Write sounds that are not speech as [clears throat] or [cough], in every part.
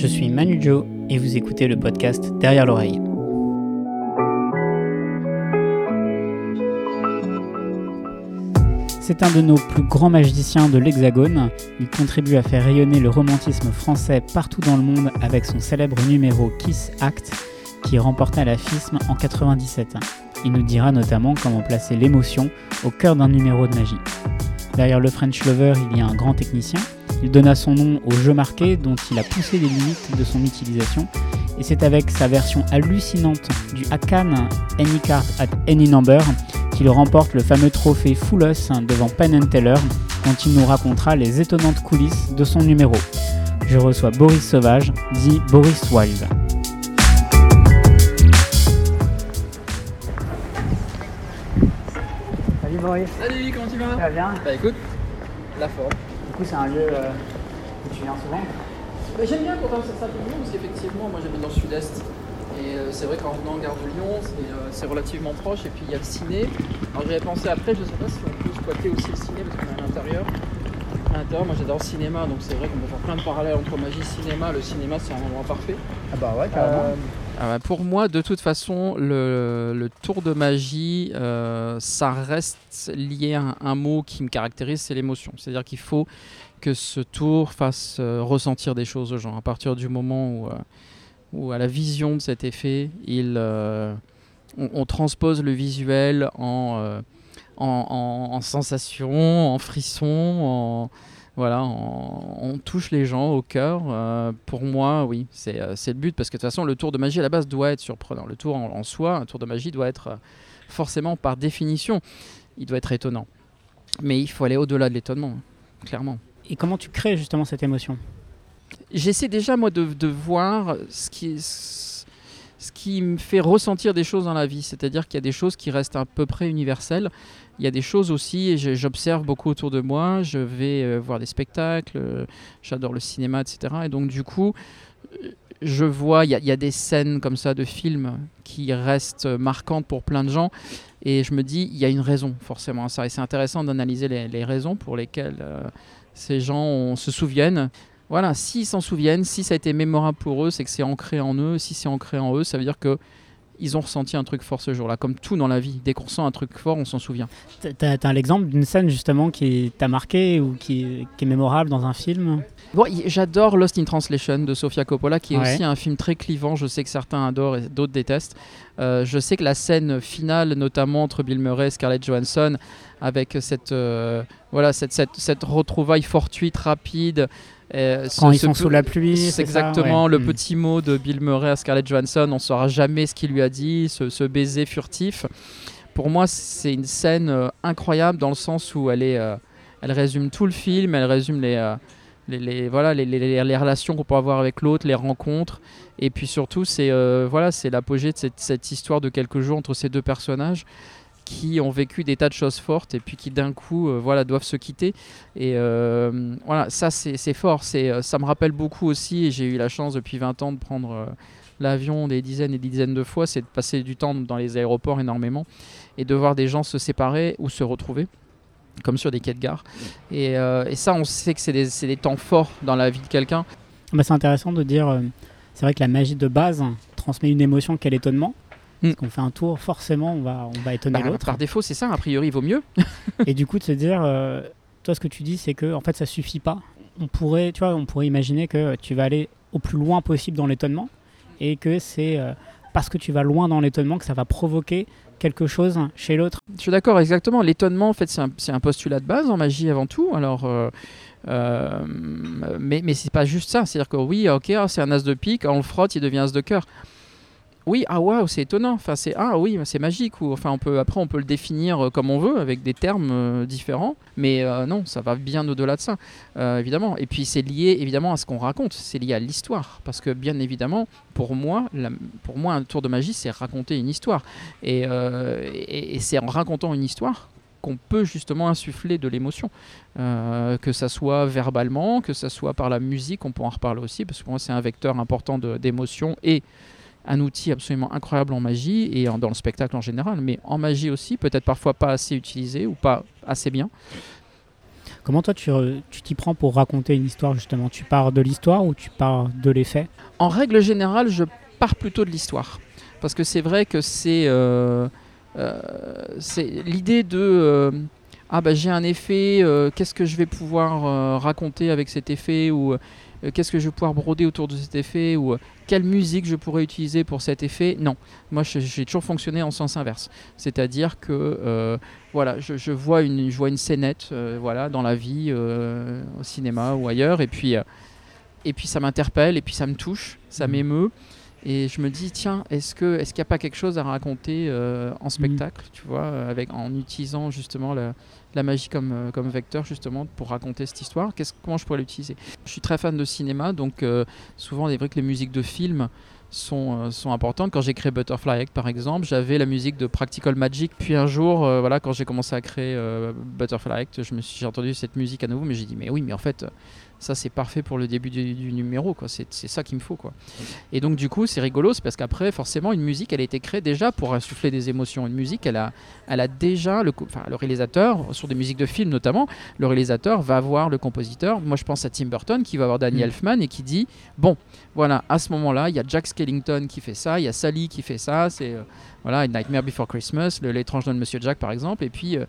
Je suis Manu Joe et vous écoutez le podcast Derrière l'oreille. C'est un de nos plus grands magiciens de l'Hexagone. Il contribue à faire rayonner le romantisme français partout dans le monde avec son célèbre numéro Kiss Act qui remporta la FISM en 97. Il nous dira notamment comment placer l'émotion au cœur d'un numéro de magie. Derrière le French Lover, il y a un grand technicien. Il donna son nom au jeu marqué dont il a poussé les limites de son utilisation. Et c'est avec sa version hallucinante du Akan Any Card at Any Number qu'il remporte le fameux trophée Full Us devant Penn Teller quand il nous racontera les étonnantes coulisses de son numéro. Je reçois Boris Sauvage, dit Boris Wild. Salut Boris, Salut, comment tu vas? Ça va bien? Bah écoute, la forme. Du coup c'est un lieu euh, où tu viens souvent Bah, j'aime bien quand c'est ça de Lyon parce qu'effectivement, moi j'habite dans le sud-est. Et euh, c'est vrai qu'en venant en gare de Lyon, c'est, euh, c'est relativement proche. Et puis il y a le ciné. Alors j'avais pensé après, je sais pas si on peut squatter aussi le ciné parce qu'on est à l'intérieur. À l'intérieur, moi j'adore le cinéma, donc c'est vrai qu'on peut faire plein de parallèles entre magie et cinéma. Le cinéma, c'est un endroit parfait. Ah bah ouais Euh, ah bah, pour moi, de toute façon, le, tour de magie, euh, ça reste lié à un, mot qui me caractérise, c'est l'émotion. C'est-à-dire qu'il faut que ce tour fasse euh, ressentir des choses aux gens. À partir du moment où, euh, à la vision de cet effet, il, on, transpose le visuel en, en, en- en sensation, en frisson, en, voilà, on, on touche les gens au cœur. Euh, pour moi, oui, c'est euh, le but parce que de toute façon, le tour de magie à la base doit être surprenant. Le tour en, en soi, un tour de magie doit être euh, forcément, par définition, il doit être étonnant. Mais il faut aller au-delà de l'étonnement, clairement. Et comment tu crées justement cette émotion? J'essaie déjà, moi, de, de voir ce qui, ce qui me fait ressentir des choses dans la vie. C'est-à-dire qu'il y a des choses qui restent à peu près universelles. Il y a des choses aussi, j'observe beaucoup autour de moi. Je vais euh, voir des spectacles, euh, j'adore le cinéma, etc. Et donc, du coup, euh, je vois, il y, a- des scènes comme ça de films qui restent marquantes pour plein de gens. Et je me dis, il y a une raison forcément à ça. Et c'est intéressant d'analyser les, raisons pour lesquelles ces gens se souviennent. Voilà, s'ils s'en souviennent, si ça a été mémorable pour eux, c'est que c'est ancré en eux. Si c'est ancré en eux, ça veut dire que ils ont ressenti un truc fort ce jour-là. Comme tout dans la vie, dès qu'on ressent un truc fort, on s'en souvient. T'as t'as l'exemple d'une scène justement qui t'a marqué ou qui, qui est mémorable dans un film? Bon, j'adore Lost in Translation de Sofia Coppola, qui est Ouais. aussi un film très clivant. Je sais que certains adorent et d'autres détestent. Euh, je sais que la scène finale, notamment entre Bill Murray et Scarlett Johansson, avec cette, euh, voilà, cette, cette, cette retrouvaille fortuite, rapide. Ce- Quand ils ce sont sous la pluie C'est ça exactement Ouais. le Mm. petit mot de Bill Murray à Scarlett Johansson. On ne saura jamais ce qu'il lui a dit, ce, ce baiser furtif. Pour moi, c'est une scène euh, incroyable dans le sens où elle, est, euh, elle résume tout le film, elle résume les, euh, les, les- voilà, les, relations qu'on peut avoir avec l'autre, les rencontres. Et puis surtout, c'est voilà, l'apogée de cette, cette histoire de quelques jours entre ces deux personnages qui ont vécu des tas de choses fortes et puis qui d'un coup euh, voilà, doivent se quitter. Et euh, voilà, ça c'est fort. Euh, ça me rappelle beaucoup aussi, j'ai eu la chance depuis 20 ans de prendre l'avion des dizaines et des dizaines de fois, c'est de passer du temps dans les aéroports énormément et de voir des gens se séparer ou se retrouver comme sur des quais de gare. Et, ça, on sait que c'est des, temps forts dans la vie de quelqu'un. Bah, c'est intéressant de dire, c'est vrai que la magie de base transmet une émotion qu'est l'étonnement. Mm. Parce qu'on fait un tour, forcément, on va, on va étonner Bah, l'autre. par défaut, c'est ça, a priori, il vaut mieux. [laughs] Et du coup, de se dire, euh, toi, ce que tu dis, c'est que en fait, ça suffit pas. On pourrait, tu vois, on pourrait imaginer que tu vas aller au plus loin possible dans l'étonnement et que c'est euh, parce que tu vas loin dans l'étonnement que ça va provoquer quelque chose chez l'autre. Je suis d'accord, exactement. L'étonnement, en fait, c'est un, postulat de base en magie avant tout. Alors, euh, euh, mais mais c'est pas juste ça. C'est-à-dire que oui, ok, ah, c'est un as de pique, on le frotte, il devient as de cœur. Oui, ah waouh, c'est étonnant. Enfin, c'est ah oui, c'est magique. Ou enfin, on peut après on peut le définir euh, comme on veut avec des termes euh, différents. Mais euh, non, ça va bien au-delà de ça, évidemment. Et puis c'est lié évidemment à ce qu'on raconte. C'est lié à l'histoire, parce que bien évidemment, pour moi, pour moi, un tour de magie, c'est raconter une histoire. Et, c'est en racontant une histoire qu'on peut justement insuffler de l'émotion, que ça soit verbalement, que ça soit par la musique, on peut en reparler aussi, parce que moi c'est un vecteur important d'émotion et un outil absolument incroyable en magie et en- dans le spectacle en général, mais en magie aussi, peut-être parfois pas assez utilisé ou pas assez bien. Comment toi tu t'y prends pour raconter une histoire justement? Tu pars de l'histoire ou tu pars de l'effet? En règle générale, je pars plutôt de l'histoire. Parce que c'est vrai que c'est euh, euh, l'idée de ah bah j'ai un effet, qu'est-ce que je vais pouvoir raconter avec cet effet? ou qu'est-ce que je vais pouvoir broder autour de cet effet ou quelle musique je pourrais utiliser pour cet effet? Non, moi j'ai toujours fonctionné en sens inverse. C'est-à-dire que euh, voilà, je, vois une, je vois une scénette euh, voilà, dans la vie, euh, au cinéma ou ailleurs, et puis, et puis ça m'interpelle, et puis ça me touche, ça mmh. Et je me dis, tiens, est-ce qu'il est qu'il n'y a pas quelque chose à raconter en mmh. spectacle, tu vois, avec, en utilisant justement la, la magie comme, euh, comme vecteur justement pour raconter cette histoire? comment je pourrais l'utiliser? Je suis très fan de cinéma, donc euh, souvent il est vrai que les musiques de films sont, euh, sont importantes. Quand j'ai créé Butterfly Act par exemple, j'avais la musique de Practical Magic. Puis un jour, voilà, quand j'ai commencé à créer Butterfly Act, j'ai entendu cette musique à nouveau, mais j'ai dit mais oui, mais en fait ça c'est parfait pour le début du, numéro quoi. C'est ça qu'il me faut quoi. Et donc du coup c'est rigolo c'est parce qu'après forcément une musique elle a été créée déjà pour insuffler des émotions. Une musique elle a elle a déjà le enfin, le réalisateur sur des musiques de films notamment le réalisateur va voir le compositeur. Moi je pense à Tim Burton qui va voir Danny mm. Elfman et qui dit bon voilà à ce moment là il y a Jack Skellington qui fait ça il y a Sally qui fait ça c'est euh, voilà Nightmare Before Christmas l'étrange de Monsieur Jack par exemple et puis euh,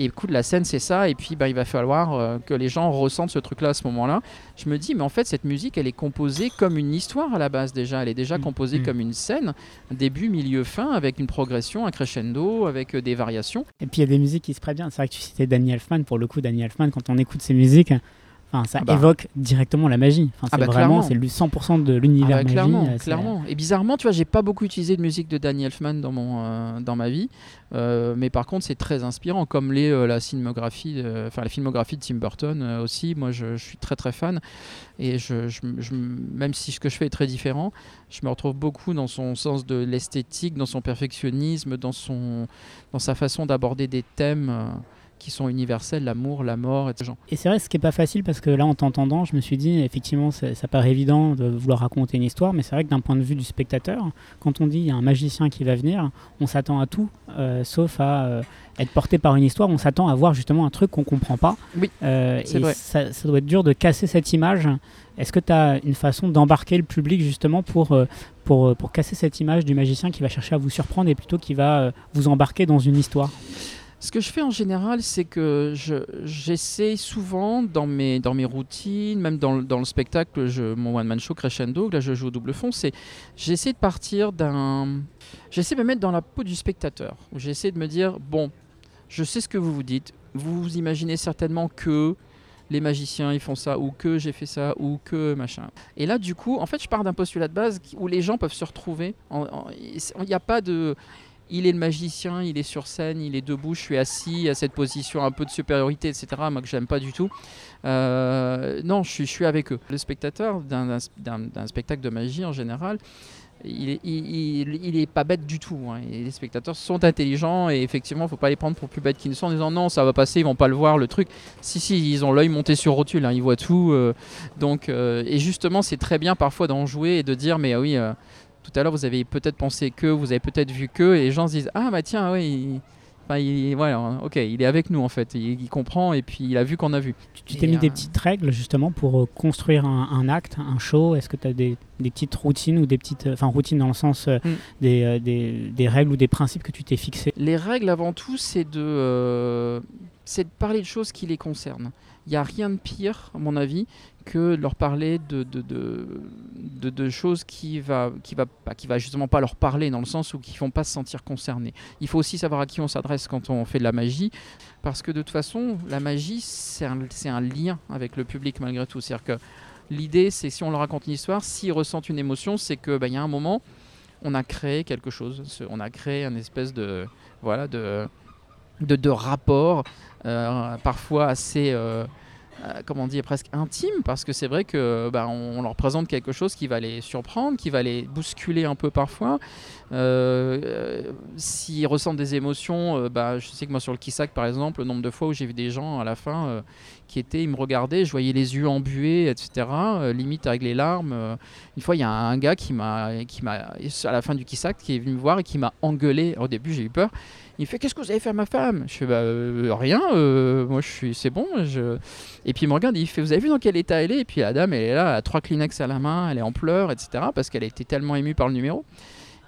et écoute, la scène, c'est ça. Et puis, bah, il va falloir euh, que les gens ressentent ce truc-là à ce moment-là. Je me dis, mais en fait, cette musique, elle est composée comme une histoire à la base déjà. Elle est déjà mm. composée mm. comme une scène, début, milieu, fin, avec une progression, un crescendo, avec euh, des variations. Et puis, il y a des musiques qui se prennent bien. C'est vrai que tu citais Daniel Elfman. Pour le coup, Daniel Elfman, quand on écoute ses musiques, ça ah bah. évoque directement la magie. Enfin, ah c'est bah, vraiment c'est le 100% de l'univers ah bah, clairement, magie. Clairement. Et bizarrement, tu vois, j'ai pas beaucoup utilisé de musique de Danny Elfman dans mon euh, dans ma vie, euh, mais par contre, c'est très inspirant, comme les euh, la filmographie, enfin la filmographie de Tim Burton aussi. Moi, je, suis très très fan, et je, je, même si ce que je fais est très différent, je me retrouve beaucoup dans son sens de l'esthétique, dans son perfectionnisme, dans son dans sa façon d'aborder des thèmes qui sont universels, l'amour, la mort, etc. Et c'est vrai, ce qui n'est pas facile, parce que là, en t'entendant, je me suis dit, effectivement, ça, paraît évident de vouloir raconter une histoire, mais c'est vrai que d'un point de vue du spectateur, quand on dit il y a un magicien qui va venir, on s'attend à tout, euh, sauf à euh, être porté par une histoire, on s'attend à voir justement un truc qu'on ne comprend pas. Oui, euh, et vrai. Ça, ça, doit être dur de casser cette image. Est-ce que tu as une façon d'embarquer le public justement pour, pour, pour casser cette image du magicien qui va chercher à vous surprendre et plutôt qui va vous embarquer dans une histoire? Ce que je fais en général, c'est que j'essaie souvent dans mes, dans mes routines, même dans, dans le spectacle, je, mon one-man show Crescendo, là je joue au double fond, j'essaie de partir d'un... J'essaie de me mettre dans la peau du spectateur. J'essaie de me dire, bon, je sais ce que vous vous dites, vous vous imaginez certainement que les magiciens ils font ça ou que j'ai fait ça ou que machin. Et là du coup, en fait, je pars d'un postulat de base où les gens peuvent se retrouver. Il n'y a pas de il est le magicien, il est sur scène, il est debout, je suis assis à cette position un peu de supériorité, etc. Moi que j'aime pas du tout. Euh, non, je suis, avec eux. Le spectateur d'un spectacle de magie en général, il est, pas bête du tout. Hein. les spectateurs sont intelligents et effectivement, il faut pas les prendre pour plus bêtes qu'ils ne sont en disant non, ça va passer, ils vont pas le voir, le truc. Si, si, ils ont l'œil monté sur rotule, hein, ils voient tout. Euh. donc, euh, et justement, c'est très bien parfois d'en jouer et de dire mais oui tout à l'heure, vous avez peut-être pensé que, vous avez peut-être vu que, et les gens se disent Ah, bah tiens, oui, il, voilà, ok, il est avec nous en fait, il, comprend et puis il a vu qu'on a vu. Tu t'es mis des euh, petites règles justement pour euh, construire un, acte, un show Est-ce que tu as des, petites routines ou des petites. Enfin, routines dans le sens euh, mm. des, des, des, règles ou des principes que tu t'es fixés? Les règles avant tout, c'est de, c'est de parler de choses qui les concernent. Il n'y a rien de pire, à mon avis, que de leur parler de, de, de, choses qui va, qui, va, qui va justement pas leur parler, dans le sens où qui font pas se sentir concernés. Il faut aussi savoir à qui on s'adresse quand on fait de la magie, parce que de toute façon, la magie, c'est un, un, lien avec le public malgré tout. C'est-à-dire que l'idée, c'est si on leur raconte une histoire, s'ils ressentent une émotion, c'est qu'il bah, y a un moment, on a créé quelque chose, on a créé un espèce de... Voilà, de de, de rapport, euh, parfois assez, euh, euh, comment dire, presque intime, parce que c'est vrai que bah, on, leur présente quelque chose qui va les surprendre, qui va les bousculer un peu parfois. S'ils ressentent des émotions, bah, je sais que moi sur le Kissac par exemple, le nombre de fois où j'ai vu des gens à la fin qui étaient, ils me regardaient, je voyais les yeux embués, etc. limite avec les larmes. une fois, il y a un gars qui m'a, qui m'a, à la fin du Kissac, qui est venu me voir et qui m'a engueulé. Au début, j'ai eu peur Il fait Qu'est-ce que vous avez fait à ma femme? Je fais Bah, euh, rien, euh, moi je suis, c'est bon. Je... Et puis il me regarde, il fait Vous avez vu dans quel état elle est? Et puis la dame, elle est là, elle a trois Kleenex à la main, elle est en pleurs, etc. Parce qu'elle a été tellement émue par le numéro.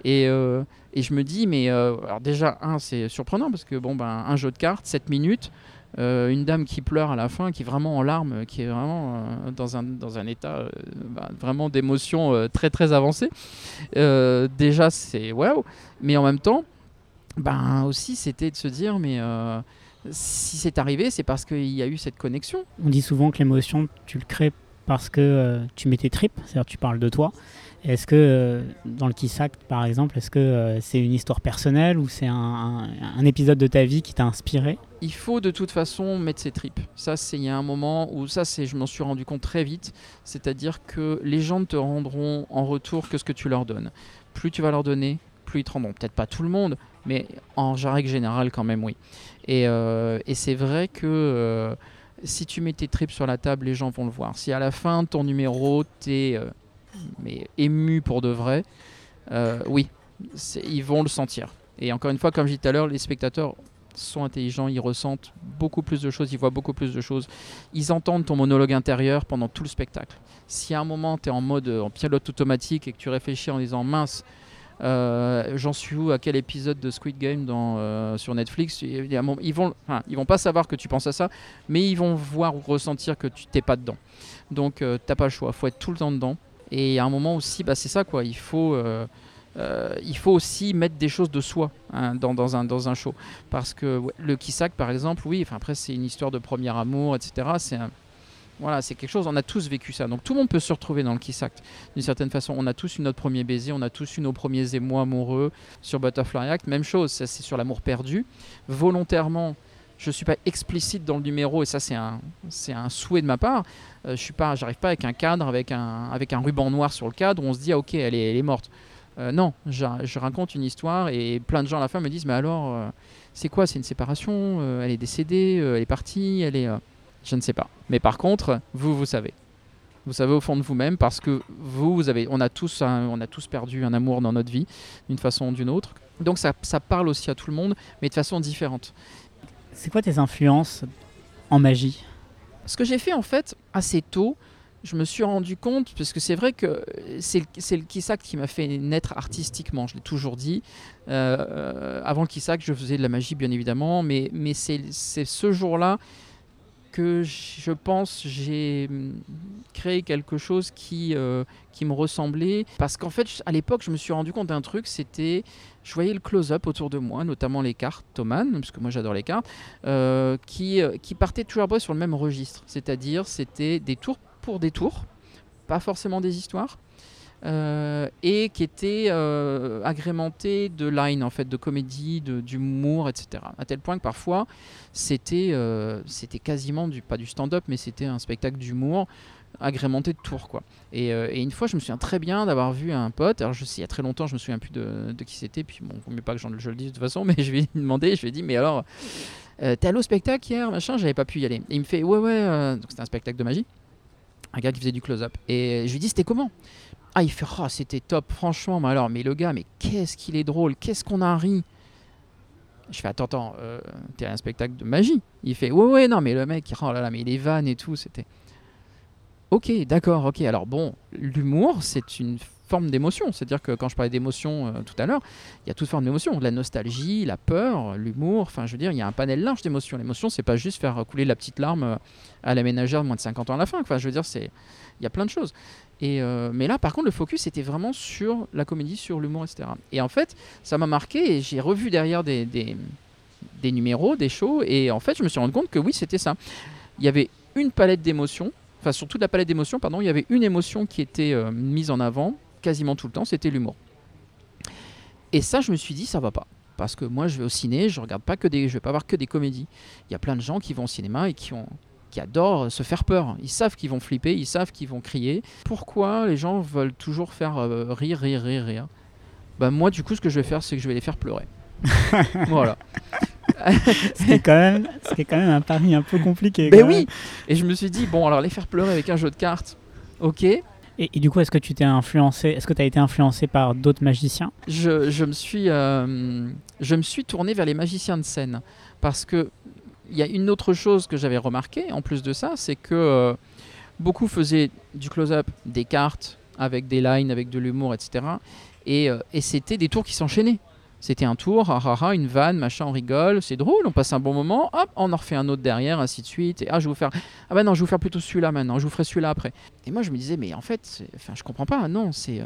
Et, euh, et je me dis, mais alors déjà, un, c'est surprenant parce que bon, ben, un jeu de cartes, 7 minutes, une dame qui pleure à la fin, qui est vraiment en larmes, qui est vraiment dans, un, dans un état bah, vraiment d'émotion très très avancé. Déjà, c'est waouh, mais en même temps, ben aussi, c'était de se dire, mais euh, si c'est arrivé, c'est parce qu'il y a eu cette connexion. On dit souvent que l'émotion, tu le crées parce que euh, tu mets tes tripes, c'est-à-dire tu parles de toi. Est-ce que euh, dans le Kiss Act, par exemple, est-ce que c'est une histoire personnelle ou c'est un, un- un épisode de ta vie qui t'a inspiré? Il faut de toute façon mettre ses tripes. Ça, c'est il y a un moment où ça, c'est je m'en suis rendu compte très vite. C'est-à-dire que les gens ne te rendront en retour que ce que tu leur donnes. Plus tu vas leur donner, plus ils te rendront. Peut-être pas tout le monde, mais en règle générale, quand même, oui. Et, euh, c'est vrai que euh, si tu mets tes tripes sur la table, les gens vont le voir. Si à la fin de ton numéro, t'es euh, mais ému pour de vrai, euh, oui, ils vont le sentir. Et encore une fois, comme je disais tout à l'heure, les spectateurs sont intelligents, ils ressentent beaucoup plus de choses, ils voient beaucoup plus de choses. Ils entendent ton monologue intérieur pendant tout le spectacle. Si à un moment tu es en mode euh, en pilote automatique et que tu réfléchis en disant mince, euh, j'en suis où à quel épisode de Squid Game dans, euh, sur Netflix? Ils vont ils vont pas savoir que tu penses à ça mais ils vont voir ou ressentir que tu t'es pas dedans. Donc euh, t'as pas le choix faut être tout le temps dedans. Et à un moment aussi bah, c'est ça quoi. Il faut il faut aussi mettre des choses de soi hein, dans, dans un, dans un show. Parce que le Kissak par exemple oui enfin après c'est une histoire de premier amour etc c'est un- voilà c'est quelque chose on a tous vécu ça. Donc tout le monde peut se retrouver dans le Kissak d'une certaine façon. On a tous eu notre premier baiser on a tous eu nos premiers émois amoureux sur Butterfly Act. Même chose ça c'est sur l'amour perdu. Volontairement je suis pas explicite dans le numéro et ça c'est un c'est un souhait de ma part. Euh, je suis pas avec un cadre avec un avec un ruban noir sur le cadre où on se dit ah, ok elle est, elle est morte. Euh, non, je, je raconte une histoire et plein de gens à la fin me disent mais alors euh, c'est quoi? C'est une séparation Elle est décédée Elle est partie Elle est Je ne sais pas. Mais par contre, vous vous savez. Vous savez au fond de vous-même parce que vous, vous avez, on a tous, un- on a tous perdu un amour dans notre vie d'une façon ou d'une autre. Donc ça, ça parle aussi à tout le monde, mais de façon différente. C'est quoi tes influences en magie? Ce que j'ai fait en fait assez tôt, je me suis rendu compte, parce que c'est vrai que c'est le, le Kissak qui m'a fait naître artistiquement, je l'ai toujours dit. Euh, avant le Kissak, je faisais de la magie bien évidemment, mais, mais c'est ce jour-là que je pense j'ai hum, créé quelque chose qui, euh, qui me ressemblait. Parce qu'en fait, à l'époque, je me suis rendu compte d'un truc, c'était, je voyais le close-up autour de moi, notamment les cartes Thomann, parce que moi j'adore les cartes, euh, qui, euh, qui partaient toujours sur le même registre. C'est-à-dire, c'était des tours pour des tours, pas forcément des histoires. Euh, et qui étaient euh, agrémentés de lines en fait, de comédie, d'humour, etc. À tel point que parfois c'était euh, c'était quasiment pas du stand-up, mais c'était un spectacle d'humour agrémenté de tours quoi. Et, une fois, je me souviens très bien d'avoir vu un pote. Alors je sais, il y a très longtemps, je me souviens plus de, qui c'était. Puis bon, vaut mieux pas que je le dise de toute façon, [laughs] mais je lui ai demandé, je lui ai dit, mais alors, t'es allé au spectacle hier, machin J'avais pas pu y aller. Et il me fait, ouais ouais, donc c'était un spectacle de magie, un gars qui faisait du close-up. Et je lui dis, c'était comment? Ah, il fait, oh, c'était top, franchement, mais alors, mais le gars, mais qu'est-ce qu'il est drôle, qu'est-ce qu'on a ri. Je fais, attends, attends, euh, t'es un spectacle de magie. Il fait, ouais, ouais, non, mais le mec, oh là là, mais les vannes et tout, c'était. Ok, d'accord, ok. Alors bon, l'humour, c'est une forme d'émotion. C'est-à-dire que quand je parlais d'émotion euh, tout à l'heure, il y a toute forme d'émotion. La nostalgie, la peur, l'humour, enfin, je veux dire, il y a un panel large d'émotions. L'émotion, c'est pas juste faire couler la petite larme euh, à la ménagère de moins de 50 ans à la fin. Enfin, je veux dire, c'est. Il y a plein de choses. Et euh, mais là, par contre, le focus était vraiment sur la comédie, sur l'humour, etc. Et en fait, ça m'a marqué et j'ai revu derrière des, des, numéros, des shows, et en fait, je me suis rendu compte que oui, c'était ça. Il y avait une palette d'émotions, enfin, sur toute la palette d'émotions, pardon, il y avait une émotion qui était mise en avant quasiment tout le temps, c'était l'humour. Et ça, je me suis dit, ça va pas. Parce que moi, je vais au ciné, je regarde pas que des, je vais pas voir que des comédies. Il y a plein de gens qui vont au cinéma et qui ont, qui adorent se faire peur. Ils savent qu'ils vont flipper, ils savent qu'ils vont crier. Pourquoi les gens veulent toujours faire euh, rire, rire, rire, rire? Bah moi, du coup, ce que je vais faire, c'est que je vais les faire pleurer. [laughs] voilà. Ce qui est quand même, ce qui est quand même un pari un peu compliqué. Ben oui. Et je me suis dit, bon, alors les faire pleurer avec un jeu de cartes, ok. Et, du coup, est-ce que tu t'es influencé, est-ce que tu as été influencé par d'autres magiciens? Je, me suis, euh, je me suis tourné vers les magiciens de scène parce que il y a une autre chose que j'avais remarqué en plus de ça, c'est que euh, beaucoup faisaient du close-up, des cartes avec des lines, avec de l'humour, etc. Et, euh, et c'était des tours qui s'enchaînaient. C'était un tour, ah, ah, ah, une vanne, machin, on rigole, c'est drôle, on passe un bon moment, hop, on en refait un autre derrière, ainsi de suite. Et ah, je vais vous faire, ah bah non, je vous faire plutôt celui-là maintenant, je vous ferai celui-là après. Et moi, je me disais, mais en fait, enfin, je comprends pas, non, c'est euh,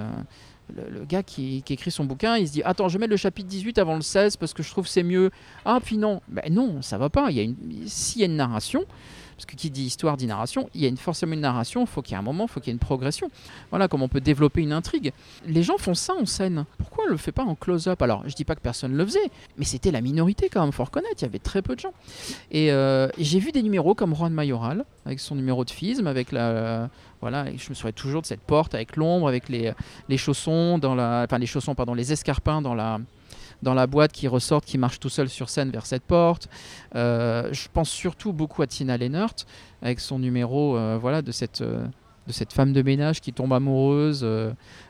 le, gars qui, écrit son bouquin, il se dit, attends, je vais mettre le chapitre 18 avant le 16 parce que je trouve c'est mieux. Ah, puis non, ben non, ça va pas. Il y s'il y a une narration, parce que qui dit histoire dit narration, il y a une, forcément une narration, il faut qu'il y ait un moment, il faut qu'il y ait une progression. Voilà comment on peut développer une intrigue. Les gens font ça en scène. Pourquoi on le fait pas en close-up? Alors, je dis pas que personne le faisait, mais c'était la minorité quand même, faut reconnaître, il y avait très peu de gens. Et euh, j'ai vu des numéros comme Juan Mayoral, avec son numéro de fisme, avec la. voilà, je me souviens toujours de cette porte avec l'ombre, avec les, les chaussons, dans la, enfin les chaussons, pardon, les escarpins dans la, dans la boîte qui ressortent, qui marchent tout seul sur scène vers cette porte. Euh, je pense surtout beaucoup à Tina Lennert, avec son numéro euh, voilà, de, cette, euh, de cette femme de ménage qui tombe amoureuse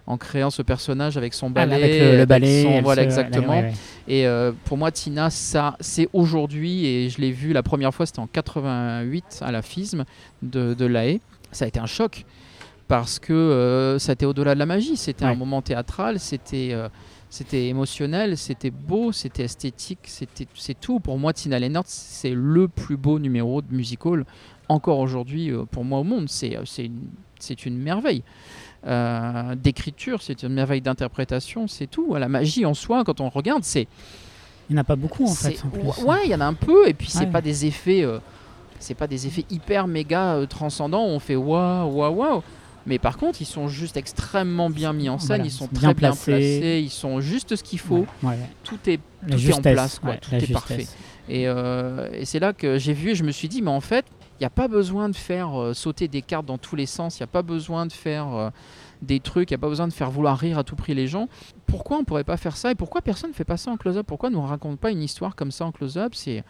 en créant ce personnage avec son Ah, balai. avec le, le avec son- voilà, se- exactement. ouais, ouais. Et pour moi, Tina, ça, c'est aujourd'hui, et je l'ai vu la première fois, c'était en 88 à la FISM de, de La Haye. Ça a été un choc parce que euh, ça était au-delà de la magie. C'était un moment théâtral, c'était euh, c'était émotionnel, c'était beau, c'était esthétique, c'était c'est tout. Pour moi, Tina Lennert, c'est le plus beau numéro de musical encore aujourd'hui euh, pour moi au monde. C'est euh, c'est une, merveille. Euh, d'écriture, c'est une merveille d'interprétation, c'est tout. La magie en soi, quand on regarde, c'est Il n'y en a pas beaucoup en fait. en plus. Ouais, il y en a un peu, et puis c'est Ouais. pas des effets, euh, c'est pas des effets hyper méga euh, transcendants. où On fait waouh, waouh, waouh. Mais par contre, ils sont juste extrêmement bien mis en scène, Voilà, ils sont très bien placés. placés, ils sont juste ce qu'il faut. Ouais, ouais. Tout est tout est en place, quoi, ouais, tout est justesse. parfait. et, euh, et c'est là que j'ai vu et je me suis dit, mais en fait, il n'y a pas besoin de faire euh, sauter des cartes dans tous les sens, il n'y a pas besoin de faire euh, des trucs, il n'y a pas besoin de faire vouloir rire à tout prix les gens. Pourquoi on pourrait pas faire ça et pourquoi personne ne fait pas ça en close-up? Pourquoi nous raconte pas une histoire comme ça en close-up? C'est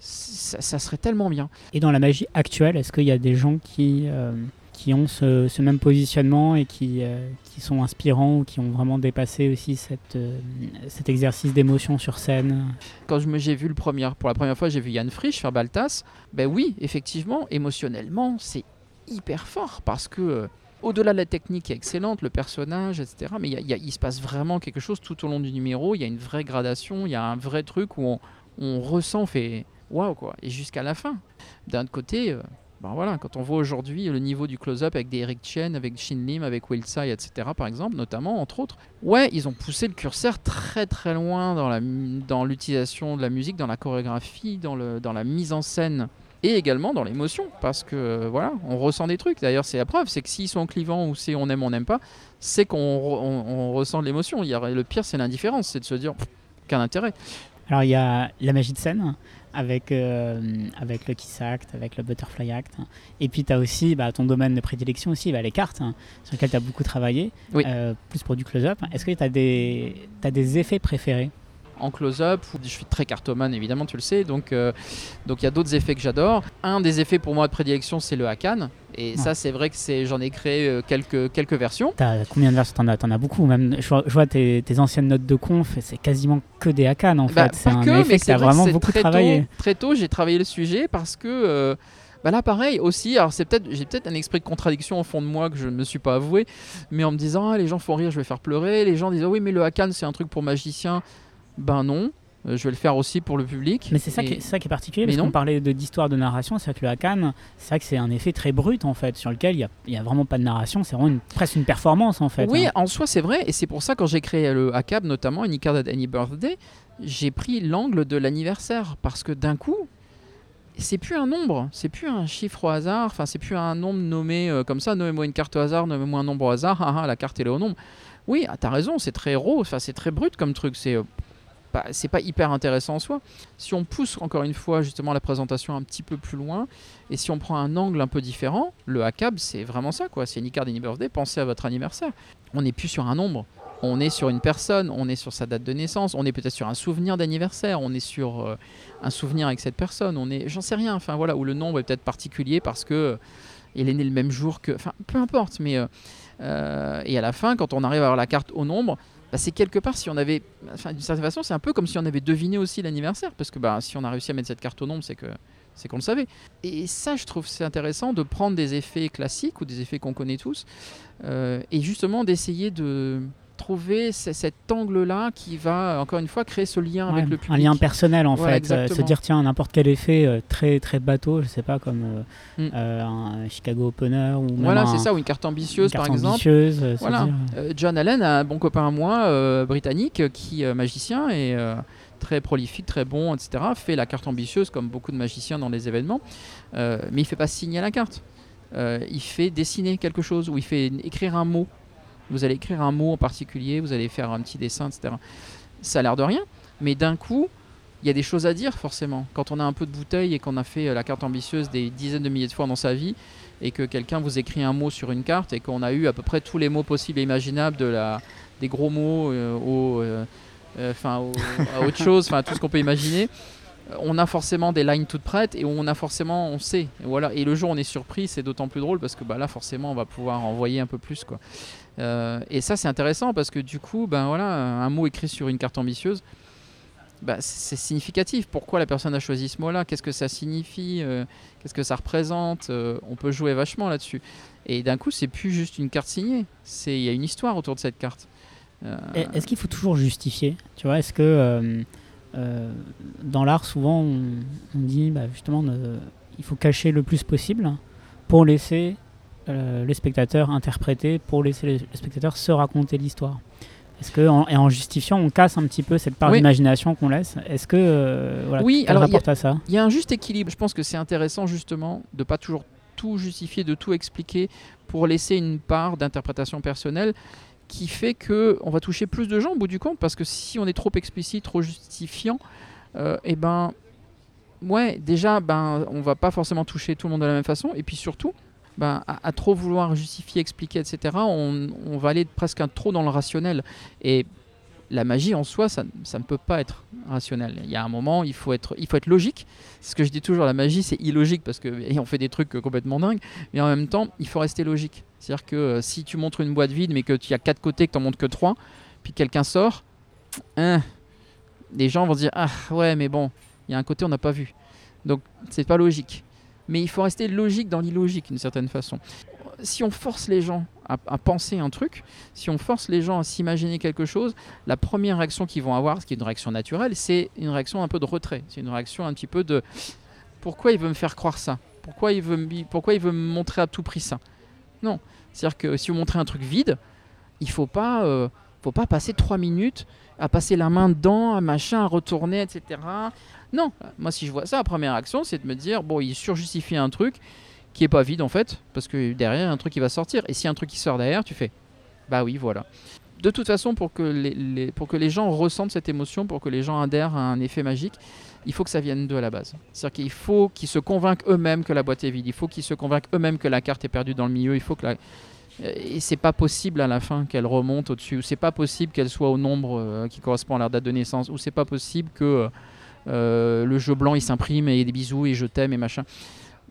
ça, ça serait tellement bien. Et dans la magie actuelle, est-ce qu'il y a des gens qui, qui ont ce, même positionnement et qui, euh, qui sont inspirants ou qui ont vraiment dépassé aussi cette, euh, cet exercice d'émotion sur scène Quand j'ai vu le premier, pour la première fois, j'ai vu Yann Frisch faire Baltas. Ben oui, effectivement, émotionnellement, c'est hyper fort parce que euh, au-delà de la technique qui est excellente, le personnage, etc. Mais il se passe vraiment quelque chose tout au long du numéro. Il y a une vraie gradation, il y a un vrai truc où on, ressent, fait waouh quoi. Et jusqu'à la fin. D'un côté. Ben voilà, quand on voit aujourd'hui le niveau du close-up avec des Eric Chen, avec Shin Lim, avec Will Tsai, etc. par exemple, notamment, entre autres, ouais, ils ont poussé le curseur très très loin dans l'utilisation de la musique, dans la chorégraphie, dans, la mise en scène et également dans l'émotion parce que voilà, on ressent des trucs. D'ailleurs, c'est la preuve, c'est que s'ils sont clivants ou c'est on aime, on n'aime pas, c'est qu'on re- on, on ressent de l'émotion. Le pire, c'est l'indifférence, c'est de se dire qu'un intérêt. Alors il y a la magie de scène avec, euh, avec le Kiss Act, avec le Butterfly Act. Et puis tu as aussi bah, ton domaine de prédilection aussi, bah, les cartes, hein, sur lesquelles tu as beaucoup travaillé, Oui. euh, plus pour du close-up. Est-ce que tu as, t'as des effets préférés? En close-up. Je suis très cartomane, évidemment, tu le sais. Donc, euh, donc il y a d'autres effets que j'adore. Un des effets pour moi de prédilection, c'est le Hakan. Et ça, c'est vrai que c'est, j'en ai créé euh, quelques, quelques versions. T'as combien de versions? T'en as, t'en as beaucoup. Même, je, vois, je vois tes, tes anciennes notes de conf, c'est quasiment que des Hakan en Bah, fait. C'est un que, effet mais que t'as vrai que vraiment c'est beaucoup très travaillé. Tôt, très tôt, j'ai travaillé le sujet parce que. euh, bah là, pareil aussi. Alors, c'est peut-être, j'ai peut-être un esprit de contradiction au fond de moi que je ne me suis pas avoué, mais en me disant, ah, les gens font rire, je vais faire pleurer. Les gens disent, ah oui, mais le Hakan, c'est un truc pour magicien. Ben non, euh, je vais le faire aussi pour le public. Mais c'est ça, Et- qui est- c'est ça qui est particulier, Mais parce qu'on parlait de- d'histoire de narration, c'est vrai que le Hakan, c'est vrai que c'est un effet très brut en fait, sur lequel il n'y a, il y a vraiment pas de narration, c'est vraiment une, presque une performance en fait. Oui, hein. en soi, c'est vrai. Et c'est pour ça, quand j'ai créé le ACAB, notamment Any Card at Any Birthday, j'ai pris l'angle de l'anniversaire. Parce que d'un coup, c'est plus un nombre, c'est plus un chiffre au hasard, enfin, c'est plus un nombre nommé euh, comme ça. Nommez-moi une carte au hasard, nommez-moi un nombre au hasard, [laughs] ah, ah, la carte elle est au nombre. Oui, ah, t'as raison, c'est très raw, c'est très brut comme truc. C'est. euh, pas- c'est pas hyper intéressant en soi. Si on pousse encore une fois justement la présentation un petit peu plus loin, et si on prend un angle un peu différent, le ACAB c'est vraiment ça quoi. C'est Any Card Any Birthday, pensez à votre anniversaire. On n'est plus sur un nombre, on est sur une personne, on est sur sa date de naissance, on est peut-être sur un souvenir d'anniversaire, on est sur euh, un souvenir avec cette personne, on est, j'en sais rien, enfin voilà, où le nombre est peut-être particulier parce que il est né le même jour que, enfin peu importe, mais euh, Euh, et à la fin, quand on arrive à avoir la carte au nombre, bah, c'est quelque part si on avait, enfin, d'une certaine façon, c'est un peu comme si on avait deviné aussi l'anniversaire, parce que bah, si on a réussi à mettre cette carte au nombre, c'est que c'est qu'on le savait. Et ça, je trouve c'est intéressant de prendre des effets classiques ou des effets qu'on connaît tous, euh, et justement d'essayer de trouver cet angle-là qui va, encore une fois, créer ce lien avec le public. Un lien personnel, en fait. Euh, se dire, tiens, n'importe quel effet euh, très, très bateau, je sais pas, comme euh, Mm. un Chicago Opener ou Voilà, c'est ça, ou une carte ambitieuse, une carte par exemple. ambitieuse, se Voilà. dire, John Allen, un bon copain à moi, britannique, qui est magicien et très prolifique, très bon, etc., fait la carte ambitieuse comme beaucoup de magiciens dans les événements, Euh, mais il fait pas signer la carte. Euh, il fait dessiner quelque chose ou il fait écrire un mot. Vous allez écrire un mot en particulier, vous allez faire un petit dessin, etc. Ça a l'air de rien, mais d'un coup, il y a des choses à dire forcément. Quand on a un peu de bouteille et qu'on a fait euh, la carte ambitieuse des dizaines de milliers de fois dans sa vie, et que quelqu'un vous écrit un mot sur une carte et qu'on a eu à peu près tous les mots possibles et imaginables, de la, des gros mots euh, euh, au- à autre chose, enfin tout ce qu'on peut imaginer. On a forcément des lines toutes prêtes et on a forcément, on sait, et voilà. Et le jour où on est surpris, c'est d'autant plus drôle parce que bah, là, forcément, on va pouvoir envoyer un peu plus, quoi. Euh, et ça, c'est intéressant parce que du coup, ben voilà, un mot écrit sur une carte ambitieuse, bah, c'est significatif. Pourquoi la personne a choisi ce mot-là? Qu'est-ce que ça signifie? Euh, Qu'est-ce que ça représente? Euh, On peut jouer vachement là-dessus. Et d'un coup, c'est plus juste une carte signée. C'est il y a une histoire autour de cette carte. Est-ce qu'il faut toujours justifier? Tu vois, est-ce que euh, euh, dans l'art, souvent, on, on dit bah, justement, ne- il faut cacher le plus possible pour laisser euh, les spectateurs interpréter, pour laisser les, les spectateurs se raconter l'histoire. Est-ce que en, et en justifiant, on casse un petit peu cette part Oui. d'imagination qu'on laisse Est-ce que euh, voilà, Oui, quel alors, il y a- rapport à ça? Il y a un juste équilibre. Je pense que c'est intéressant justement de pas toujours tout justifier, de tout expliquer pour laisser une part d'interprétation personnelle qui fait que on va toucher plus de gens au bout du compte parce que si on est trop explicite, trop justifiant, euh, et ben ouais, déjà ben on va pas forcément toucher tout le monde de la même façon et puis surtout ben, à, trop vouloir justifier, expliquer, etc., on, on va aller presque un trop dans le rationnel. Et la magie en soi, ça, ça ne peut pas être rationnel. Il y a un moment, il faut être, il faut être logique. Ce que je dis toujours, la magie, c'est illogique parce que et on fait des trucs complètement dingues, mais en même temps, il faut rester logique. C'est-à-dire que euh, si tu montres une boîte vide, mais que tu as quatre côtés, que tu n'en montres que trois, puis quelqu'un sort, hein, les gens vont se dire ah ouais, mais bon, il y a un côté on n'a pas vu. Donc c'est pas logique. Mais il faut rester logique dans l'illogique d'une certaine façon. Si on force les gens à, penser un truc, si on force les gens à s'imaginer quelque chose, la première réaction qu'ils vont avoir, ce qui est une réaction naturelle, c'est une réaction un peu de retrait. C'est une réaction un petit peu de pourquoi il veut me faire croire ça? Pourquoi il, veut pourquoi il veut me montrer à tout prix ça? Non. C'est-à-dire que si vous montrez un truc vide, il faut pas, euh, faut pas passer trois minutes à passer la main dedans, à machin, à retourner, etc. Non. Moi, si je vois ça, la première action, c'est de me dire bon, il surjustifie un truc qui est pas vide en fait, parce que derrière, il y a un truc qui va sortir. Et si un truc qui sort derrière, tu fais bah oui, voilà. De toute façon, pour que les- pour que les gens ressentent cette émotion, pour que les gens adhèrent à un effet magique, il faut que ça vienne d'eux à la base. C'est-à-dire qu'il faut qu'ils se convainquent eux-mêmes que la boîte est vide. Il faut qu'ils se convainquent eux-mêmes que la carte est perdue dans le milieu. Il faut que la... Et c'est pas possible à la fin qu'elle remonte au-dessus. Ou c'est pas possible qu'elle soit au nombre euh, qui correspond à leur date de naissance. Ou c'est pas possible que euh, le jeu blanc il s'imprime et des bisous et je t'aime et machin.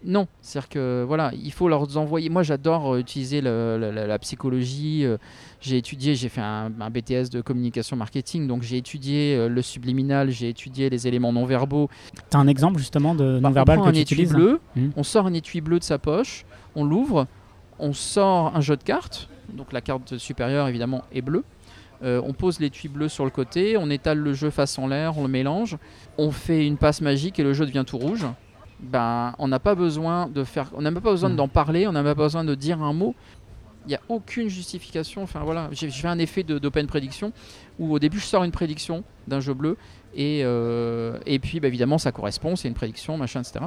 Non, c'est-à-dire que voilà, il faut leur envoyer. Moi, j'adore euh, utiliser la, psychologie. euh, j'ai étudié, j'ai fait un, un BTS de communication marketing, donc j'ai étudié euh, le subliminal, j'ai étudié les éléments non verbaux. T'as un exemple justement de Bah, non-verbal on prend que un tu étui utilises bleu, Mhm. on sort un étui bleu de sa poche, on l'ouvre, on sort un jeu de cartes. Donc la carte supérieure évidemment est bleue. Euh, on pose l'étui bleu sur le côté, on étale le jeu face en l'air, on le mélange, on fait une passe magique et le jeu devient tout rouge. Ben, on n'a pas besoin de faire, on n'a même pas besoin Mhm. d'en parler, on n'a même pas besoin de dire un mot. Il n'y a aucune justification. Enfin voilà, j'ai fait un effet de- d'open prédiction où au début je sors une prédiction d'un jeu bleu et, euh, et puis bah, évidemment ça correspond, c'est une prédiction, machin, etc.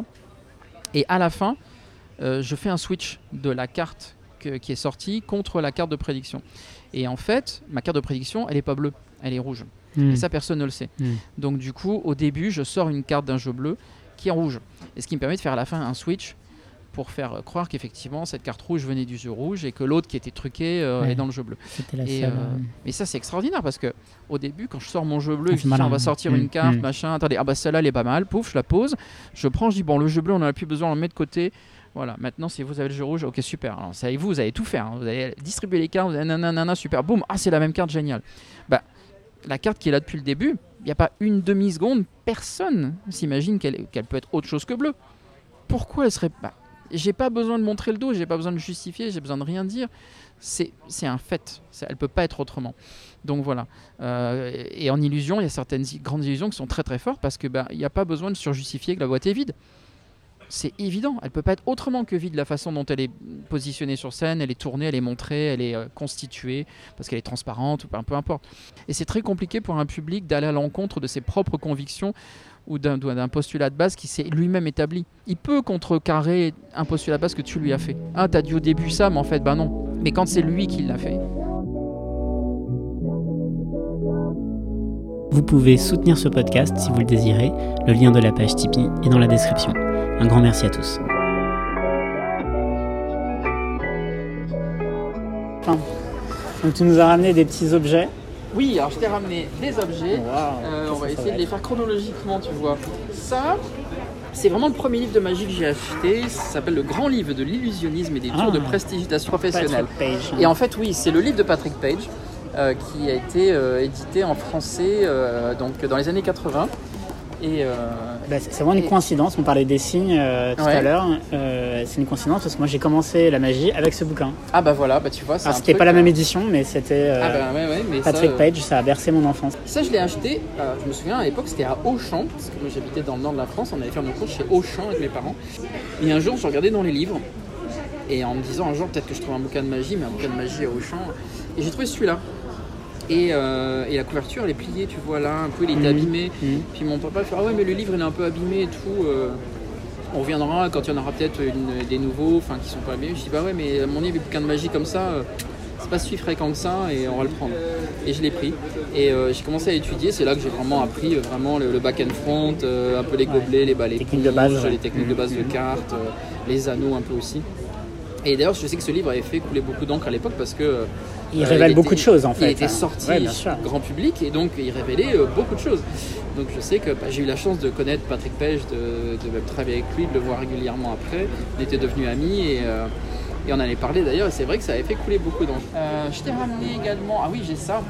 Et à la fin, euh, je fais un switch de la carte que- qui est sortie contre la carte de prédiction. Et en fait, ma carte de prédiction, elle n'est pas bleue, elle est rouge. Hmm. Et ça, personne ne le sait. Hmm. Donc du coup, au début, je sors une carte d'un jeu bleu qui est rouge. Et ce qui me permet de faire à la fin un switch pour faire croire qu'effectivement cette carte rouge venait du jeu rouge et que l'autre qui était truqué euh, Ouais. est dans le jeu bleu. La Et, seule, euh, euh, Mais ça c'est extraordinaire parce que au début quand je sors mon jeu bleu Ah, je dis, on va sortir Mm, une carte mm. machin attendez ah bah celle-là elle est pas mal pouf je la pose je prends je dis bon le jeu bleu on en a plus besoin on le met de côté Voilà, maintenant, si vous avez le jeu rouge, ok, super. Alors, c'est avec vous, vous allez tout faire. hein. Vous allez distribuer les cartes, vous allez nanana, super, boum, ah, c'est la même carte, génial. Bah, la carte qui est là depuis le début, il n'y a pas une demi-seconde, personne s'imagine qu'elle qu'elle peut être autre chose que bleue. Pourquoi elle serait. Bah, j'ai pas besoin de montrer le dos, j'ai pas besoin de justifier, j'ai besoin de rien dire. C'est un fait. Elle peut pas être autrement. Donc voilà. Euh, et en illusion, il y a certaines grandes illusions qui sont très très fortes parce que bah, il n'y a pas besoin de surjustifier que la boîte est vide. C'est évident, elle peut pas être autrement que vide la façon dont elle est positionnée sur scène, elle est tournée, elle est montrée, elle est euh, constituée, parce qu'elle est transparente ou peu importe. Et c'est très compliqué pour un public d'aller à l'encontre de ses propres convictions ou d'un d'un postulat de base qui s'est lui-même établi. Il peut contrecarrer un postulat de base que tu lui as fait. Ah, t'as dit au début ça, mais en fait, bah non. Mais quand c'est lui qui l'a fait. Vous pouvez soutenir ce podcast si vous le désirez. Le lien de la page Tipeee est dans la description. Un grand merci à tous. Donc tu nous as ramené des petits objets. Oui, alors je t'ai ramené des objets. Euh, on va essayer de les faire chronologiquement, tu vois. Ça, c'est vraiment le premier livre de magie que j'ai acheté. Ça s'appelle Le Grand Livre de l'illusionnisme et des tours Ah. de prestigitation professionnelle. Patrick Page. Et en fait, oui, c'est le livre de Patrick Page euh, qui a été euh, édité en français donc dans les années 80. Et euh, Bah, c'est vraiment une coïncidence. On parlait des signes euh, tout Ouais. à l'heure. Euh, c'est une coïncidence parce que moi j'ai commencé la magie avec ce bouquin. ah bah voilà, bah tu vois, c'est Alors un c'était pas la même édition, mais c'était Ah bah ouais, ouais, mais ça, Patrick Page. Ça a bercé mon enfance. Ça, je l'ai acheté, je me souviens à l'époque, c'était à Auchan, parce que moi j'habitais dans le nord de la France, on allait faire nos courses chez Auchan avec mes parents. Et un jour, je regardais dans les livres, et en me disant un jour, peut-être que je trouve un bouquin de magie, mais un bouquin de magie à Auchan. Et j'ai trouvé celui-là. Et, euh, et la couverture, elle est pliée, tu vois là, un peu, il était Mhm. abîmé. Mhm. Puis mon papa fait Ah ouais, mais le livre il est un peu abîmé et tout. euh, on reviendra quand il y en aura peut-être des nouveaux, enfin qui sont pas abîmés. Je dis Bah ouais, mais mon livre, bouquin de magie comme ça, euh, c'est pas si fréquent que ça et on va le prendre. Et je l'ai pris. Et euh, j'ai commencé à étudier. C'est là que j'ai vraiment appris vraiment le, le back and front, un peu les gobelets, les balais, Techniques de base, ouais. les techniques de base de Mhm. cartes, les anneaux un peu aussi. Et d'ailleurs, je sais que ce livre avait fait couler beaucoup d'encre à l'époque parce que Il euh, révèle beaucoup de choses en fait. il était sorti Ouais, bien sûr. grand public et donc il révélait euh, beaucoup de choses. Donc je sais que bah, j'ai eu la chance de connaître Patrick Page, de, de même travailler avec lui, de le voir régulièrement après. On était devenus amis et, euh, et on en avait parlé d'ailleurs et c'est vrai que ça avait fait couler beaucoup d'encre. Euh, je t'ai ramené également, ah oui j'ai ça,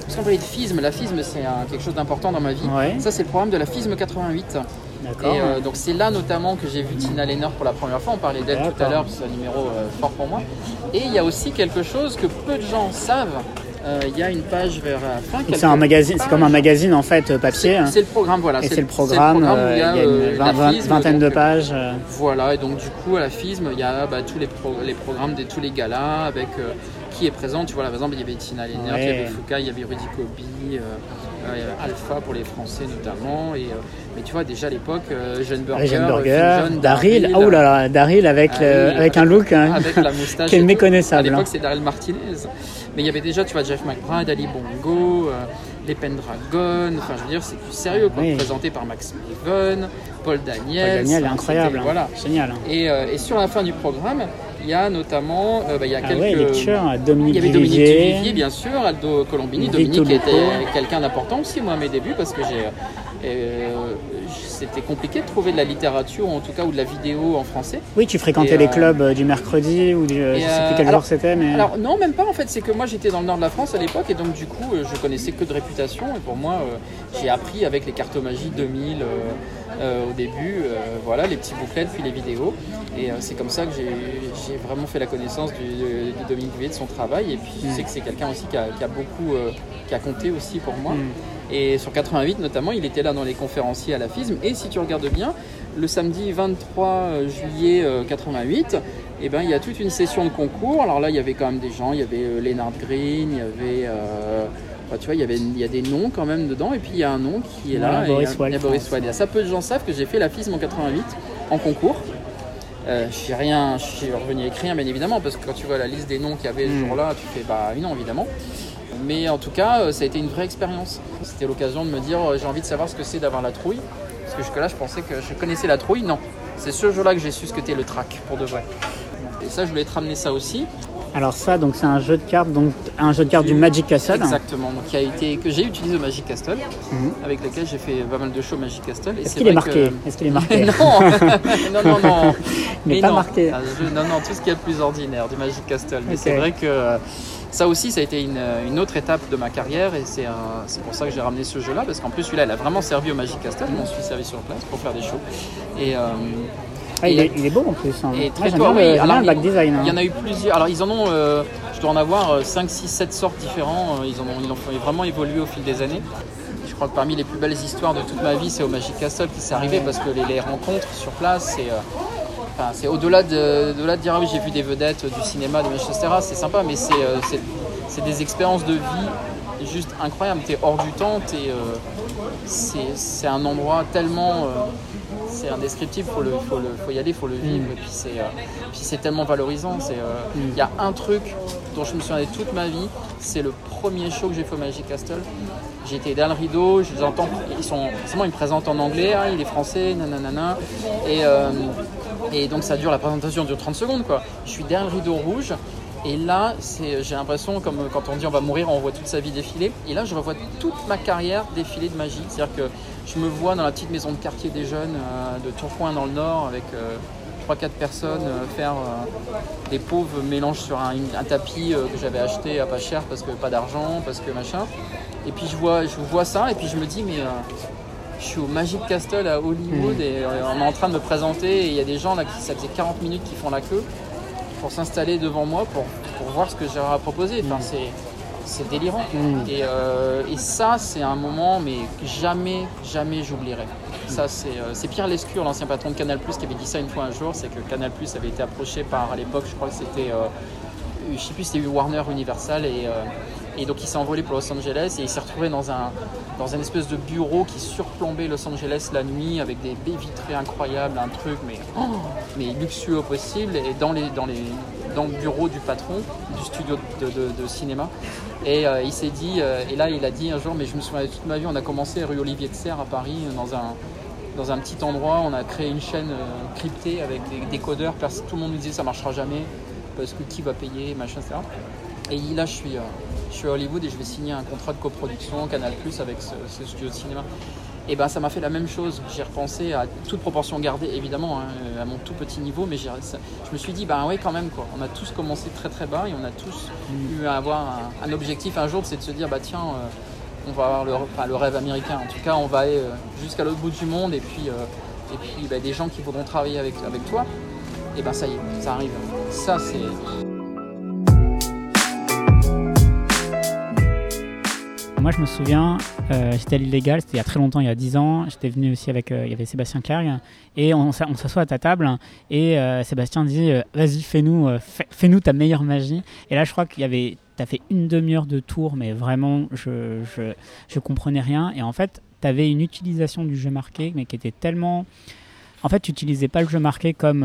parce qu'on parlait de FISM, la FISM c'est quelque chose d'important dans ma vie. Ouais. Ça c'est le programme de la FISM 88. Et euh, donc c'est là notamment que j'ai vu Tina Lenner pour la première fois. On parlait d'elle tout à l'heure, c'est un numéro euh, fort pour moi. Et il y a aussi quelque chose que peu de gens savent. Euh, Il y a une page vers la fin. C'est un magazine, c'est comme un magazine en fait papier. C'est le programme, voilà. Et c'est le programme, il y a une vingt- FISM, vingtaine de pages. Voilà, et donc du coup à la FISM, il y a bah, tous les, pro- les programmes de tous les galas avec qui est présent. Tu vois, là, par exemple, il y avait Tina Lenner, Ouais. il y avait Foucault, il y avait Rudy Kobe, euh, euh, Alpha pour les Français notamment. Et, euh, mais tu vois, déjà à l'époque, Jeanne Burger, John, Daryl, oh là là, Daryl avec, Ah le- avec un look hein, avec la moustache. [laughs] qui est méconnaissable. À l'époque, hein. c'est Daryl Martinez. Mais il y avait déjà, tu vois, Jeff McBride, Ali Bongo, euh, les Pendragon. Enfin, je veux dire, c'est plus sérieux, quoi. Oui. Présenté par Max Maven, Paul Daniel. Paul Daniel est Enfin, incroyable. hein. Voilà. Génial. hein. Et, euh, et sur la fin du programme, il y a notamment, euh, bah, il y a Ah quelques. ouais, lecture, il Dominique y avait Dominique Duvivier. Duvivier, bien sûr, Aldo Colombini. Dominique était quelqu'un d'important aussi, moi, à mes débuts, parce que j'ai. euh, c'était compliqué de trouver de la littérature, ou en tout cas, ou de la vidéo en français. Oui, tu fréquentais Et, les euh, clubs euh, du mercredi ou du, je et, sais plus euh, quel alors- jour c'était, mais Alors non, même pas en fait, c'est que moi j'étais dans le nord de la France à l'époque et donc du coup euh, je connaissais que de réputation et pour moi euh, j'ai appris avec les cartomagies 2000 euh, euh, au début, euh, voilà les petits bouclettes puis les vidéos et euh, c'est comme ça que j'ai vraiment fait la connaissance du, de, de Dominique Duvier, de son travail et puis je Mm. sais que c'est quelqu'un aussi qui a, qui a beaucoup, euh, qui a compté aussi pour moi. Mm. Et sur 88 notamment, il était là dans les conférenciers à la FISM. Et si tu regardes bien, le samedi 23 juillet euh, 88, eh ben, il y a toute une session de concours. Alors là, il y avait quand même des gens, il y avait euh, Leonard Green, il y avait... euh, tu vois, il y, avait, il y a des noms quand même dedans. Et puis il y a un nom qui est là. Et Boris il y a- il y a. Boris Ça, peu de gens savent que j'ai fait la FISM en 88 en concours. Euh, je suis rien, je suis revenu écrire bien évidemment parce que quand tu vois la liste des noms qu'il y avait ce Mm. jour-là, tu fais bah non évidemment. Mais en tout cas, euh, ça a été une vraie expérience. C'était l'occasion de me dire euh, j'ai envie de savoir ce que c'est d'avoir la trouille. Parce que jusque-là, je pensais que je connaissais la trouille. Non, c'est ce jour-là que j'ai su ce que c'était le track pour de vrai. Et ça, je voulais te ramener ça aussi. Alors ça, donc c'est un jeu de cartes, donc un jeu de cartes du Magic Castle. Exactement, donc qui a été que j'ai utilisé au Magic Castle, Mhm. avec lequel j'ai fait pas mal de shows Magic Castle. et Est-ce c'est qu'il est marqué que- Est-ce qu'il est marqué [laughs] [laughs] non, non, non, non. Mais Mais pas non. marqué. Jeu- non, non, tout ce qui est le plus ordinaire du Magic Castle. Mais c'est vrai que euh, ça aussi, ça a été une, une autre étape de ma carrière et c'est un- c'est pour ça que j'ai ramené ce jeu-là parce qu'en plus, celui-là, il a vraiment servi au Magic Castle. Je m'en suis servi sur place pour faire des shows. Et. euh, Ah, il, est, il est beau en plus. hein. et très bien oui. Alors, le back design. hein. Il y en a eu plusieurs. Alors, ils en ont, euh, je dois en avoir 5, 6, 7 sortes différents. Euh, Ils, en ont, ils ont fait vraiment évolué au fil des années. Je crois que parmi les plus belles histoires de toute ma vie, c'est au Magic Castle qui s'est arrivé parce que les, les rencontres sur place, c'est. euh, Enfin, c'est au-delà de, de dire ah oui j'ai vu des vedettes du cinéma, de machin, etc. C'est sympa, mais c'est, euh, des expériences de vie juste incroyables. T'es hors du temps, t'es, euh, c'est, c'est un endroit tellement, euh, c'est indescriptible. Faut le, faut le, faut y aller, faut le vivre. Et puis c'est, euh, puis c'est tellement valorisant. C'est, euh, il y a un truc dont je me souviens toute ma vie, c'est le premier show que j'ai fait au Magic Castle. J'étais derrière le rideau, je les entends, ils sont, forcément ils me présentent en anglais, ah, il est français, nanana, et, euh, et donc ça dure, la présentation dure 30 secondes quoi. Je suis derrière le rideau rouge, et là c'est, j'ai l'impression, comme quand on dit on va mourir, on voit toute sa vie défiler, et là je revois toute ma carrière défiler de magie, c'est-à-dire que je me vois dans la petite maison de quartier des jeunes euh, de Tourcoing dans le Nord, avec... euh, 3-4 personnes euh, faire euh, des pauvres mélanges sur un, un tapis euh, que j'avais acheté à pas cher parce que pas d'argent, parce que machin. Et puis je vois, je vois ça et puis je me dis mais euh, je suis au Magic Castle à Hollywood et euh, on est en train de me présenter et il y a des gens là qui ça faisait 40 minutes qui font la queue pour s'installer devant moi pour, pour voir ce que j'ai à proposer. Enfin, c'est, c'est délirant. Mm. Et, euh, et ça, c'est un moment mais que jamais, jamais j'oublierai. Ça, c'est, euh, c'est Pierre Lescure, l'ancien patron de Canal+, qui avait dit ça une fois un jour, c'est que Canal+, avait été approché par, à l'époque, je crois que c'était, euh, je sais plus, c'était Warner Universal, et, et donc il s'est envolé pour Los Angeles, et il s'est retrouvé dans un, dans un espèce de bureau qui surplombait Los Angeles la nuit, avec des baies vitrées incroyables, un truc, mais, oh, [gasps] mais luxueux au possible, et dans, les, dans, les, dans le bureau du patron, du studio de, de- de cinéma, et euh, il s'est dit, euh, et là il a dit un jour, mais je me souviens de toute ma vie, on a commencé rue Olivier de Serre à Paris, dans un, petit endroit, on a créé une chaîne euh, cryptée avec des décodeurs, Pers- tout le monde nous disait ça marchera jamais, parce que qui va payer, machin, etc. Et là je suis, je suis à Hollywood et je vais signer un contrat de coproduction Canal Plus avec ce studio de cinéma. Et ben ça m'a fait la même chose. J'ai repensé à toute proportion gardée, évidemment, hein, à mon tout petit niveau, mais je me suis dit, ben ouais, quand même, quoi. On a tous commencé très très bas et on a tous eu à avoir un, objectif un jour, c'est de se dire, bah tiens, euh, on va avoir le, le rêve américain. En tout cas, on va aller euh, jusqu'à l'autre bout du monde et puis, euh, et puis bah, des gens qui voudront travailler avec, avec toi. Et ben ça y est, ça arrive. Ça, c'est. Moi, je me souviens, euh, j'étais à l'illégal, c'était il y a très longtemps, il y a 10 ans. J'étais venu aussi avec, euh, il y avait Sébastien Carg, et on, s'a- on s'assoit à ta table, et euh, Sébastien dit, vas-y, fais-nous, fais- fais-nous ta meilleure magie. Et là, je crois qu'il y avait, t'as fait une demi-heure de tour, mais vraiment, je, je, je comprenais rien. Et en fait, t'avais une utilisation du jeu marqué, mais qui était tellement en fait, tu n'utilisais pas le jeu marqué comme,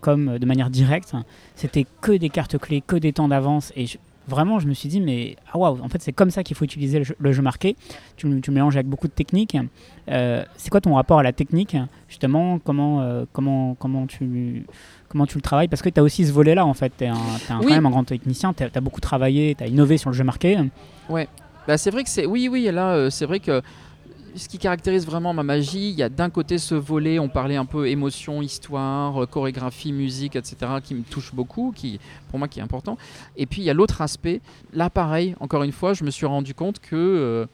comme de manière directe. C'était que des cartes clés, que des temps d'avance. Et je- vraiment, je me suis dit, mais ah waouh, en fait, c'est comme ça qu'il faut utiliser le jeu, le jeu marqué. Tu, tu mélanges avec beaucoup de techniques. Euh, c'est quoi ton rapport à la technique Justement, comment, euh, comment, comment, tu, comment tu le travailles? Parce que tu as aussi ce volet-là, en fait. Tu es, un, t'es un- Oui. quand même un grand technicien. Tu as, beaucoup travaillé, tu as innové sur le jeu marqué. Bah, c'est vrai que c'est. Oui, oui, là, euh, c'est vrai que ce qui caractérise vraiment ma magie, il y a d'un côté ce volet, on parlait un peu émotion, histoire, euh, chorégraphie, musique, etc., qui me touche beaucoup, qui, pour moi, qui est important. Et puis, il y a l'autre aspect. Là, pareil, encore une fois, je me suis rendu compte que. euh,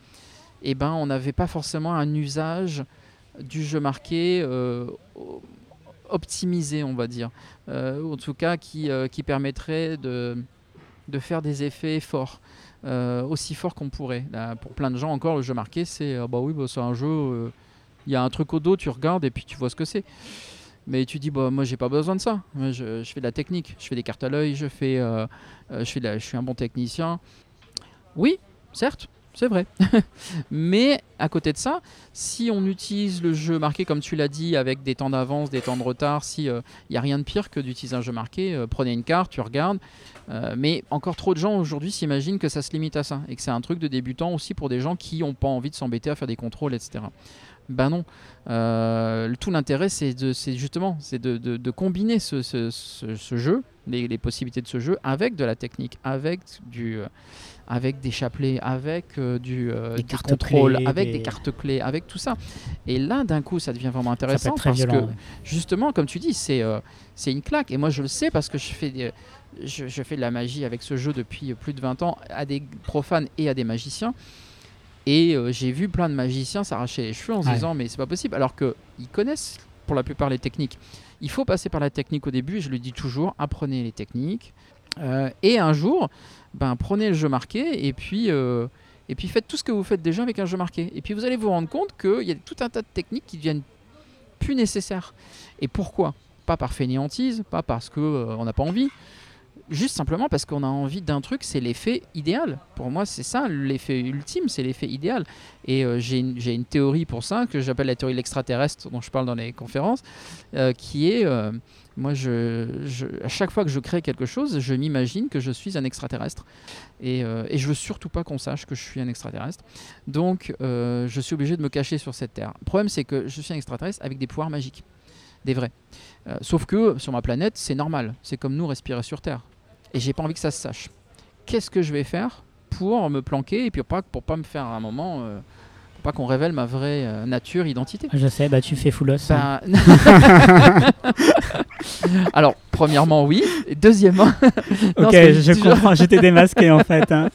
eh ben, on n'avait pas forcément un usage du jeu marqué euh, optimisé, on va dire. En tout cas, qui, qui permettrait de, de faire des effets forts. Euh, aussi forts qu'on pourrait. Pour plein de gens, encore, le jeu marqué, c'est ah bah oui, bah, c'est un jeu, euh, il y a un truc au dos, tu regardes et puis tu vois ce que c'est. Mais tu dis, bah, moi j'ai pas besoin de ça. Je, fais de la technique, je fais des cartes à l'œil, je, fais, euh, euh, je, la- je suis un bon technicien. Oui, certes, c'est vrai. [laughs] Mais à côté de ça, si on utilise le jeu marqué, comme tu l'as dit, avec des temps d'avance, des temps de retard, si il n'y a rien de pire que d'utiliser un jeu marqué, euh, prenez une carte, tu regardes. Euh, mais encore trop de gens aujourd'hui s'imaginent que ça se limite à ça et que c'est un truc de débutant aussi pour des gens qui n'ont pas envie de s'embêter à faire des contrôles, etc. Ben non. Euh, tout l'intérêt, c'est justement, de, combiner ce, jeu, les, possibilités de ce jeu, avec de la technique, avec du, euh, avec des chapelets, avec euh, du, euh, Des du cartes contrôle, clés, avec des- des... cartes clés, avec tout ça. Et là, d'un coup, ça devient vraiment intéressant parce violent. que ouais. justement, comme tu dis, c'est euh, c'est une claque. Et moi, je le sais parce que je fais, des- je, je fais de la magie avec ce jeu depuis plus de 20 ans à des profanes et à des magiciens. Et euh, j'ai vu plein de magiciens s'arracher les cheveux en se Ouais. disant mais c'est pas possible alors qu'ils connaissent pour la plupart les techniques. Il faut passer par la technique au début, je le dis toujours, apprenez les techniques. Euh, et un jour, ben, prenez le jeu marqué et puis, euh, et puis faites tout ce que vous faites déjà avec un jeu marqué. Et puis vous allez vous rendre compte qu'il y a tout un tas de techniques qui deviennent plus nécessaires. Et pourquoi? Pas par fainéantise, pas parce qu'on n'a pas envie, juste simplement parce qu'on a envie d'un truc, c'est l'effet idéal. Pour moi, c'est ça, l'effet ultime, c'est l'effet idéal. Et euh, j'ai une, théorie pour ça, que j'appelle la théorie de l'extraterrestre, dont je parle dans les conférences, euh, qui est, euh, moi, je, à chaque fois que je crée quelque chose, je m'imagine que je suis un extraterrestre. Et, euh, et je veux surtout pas qu'on sache que je suis un extraterrestre. Donc, euh, je suis obligé de me cacher sur cette Terre. Le problème, c'est que je suis un extraterrestre avec des pouvoirs magiques, des vrais. Euh, sauf que sur ma planète, c'est normal. C'est comme nous respirer sur Terre. Et j'ai pas envie que ça se sache. Qu'est-ce que je vais faire pour me planquer et puis pas, pour pas me faire un moment, pas qu'on révèle ma vraie euh, nature, identité Je sais, bah tu fais foulos. hein. Ben- [laughs] Alors, premièrement, oui. Et deuxièmement, [laughs] non, ok, je je dis toujours- comprends, j'étais démasqué en fait. hein.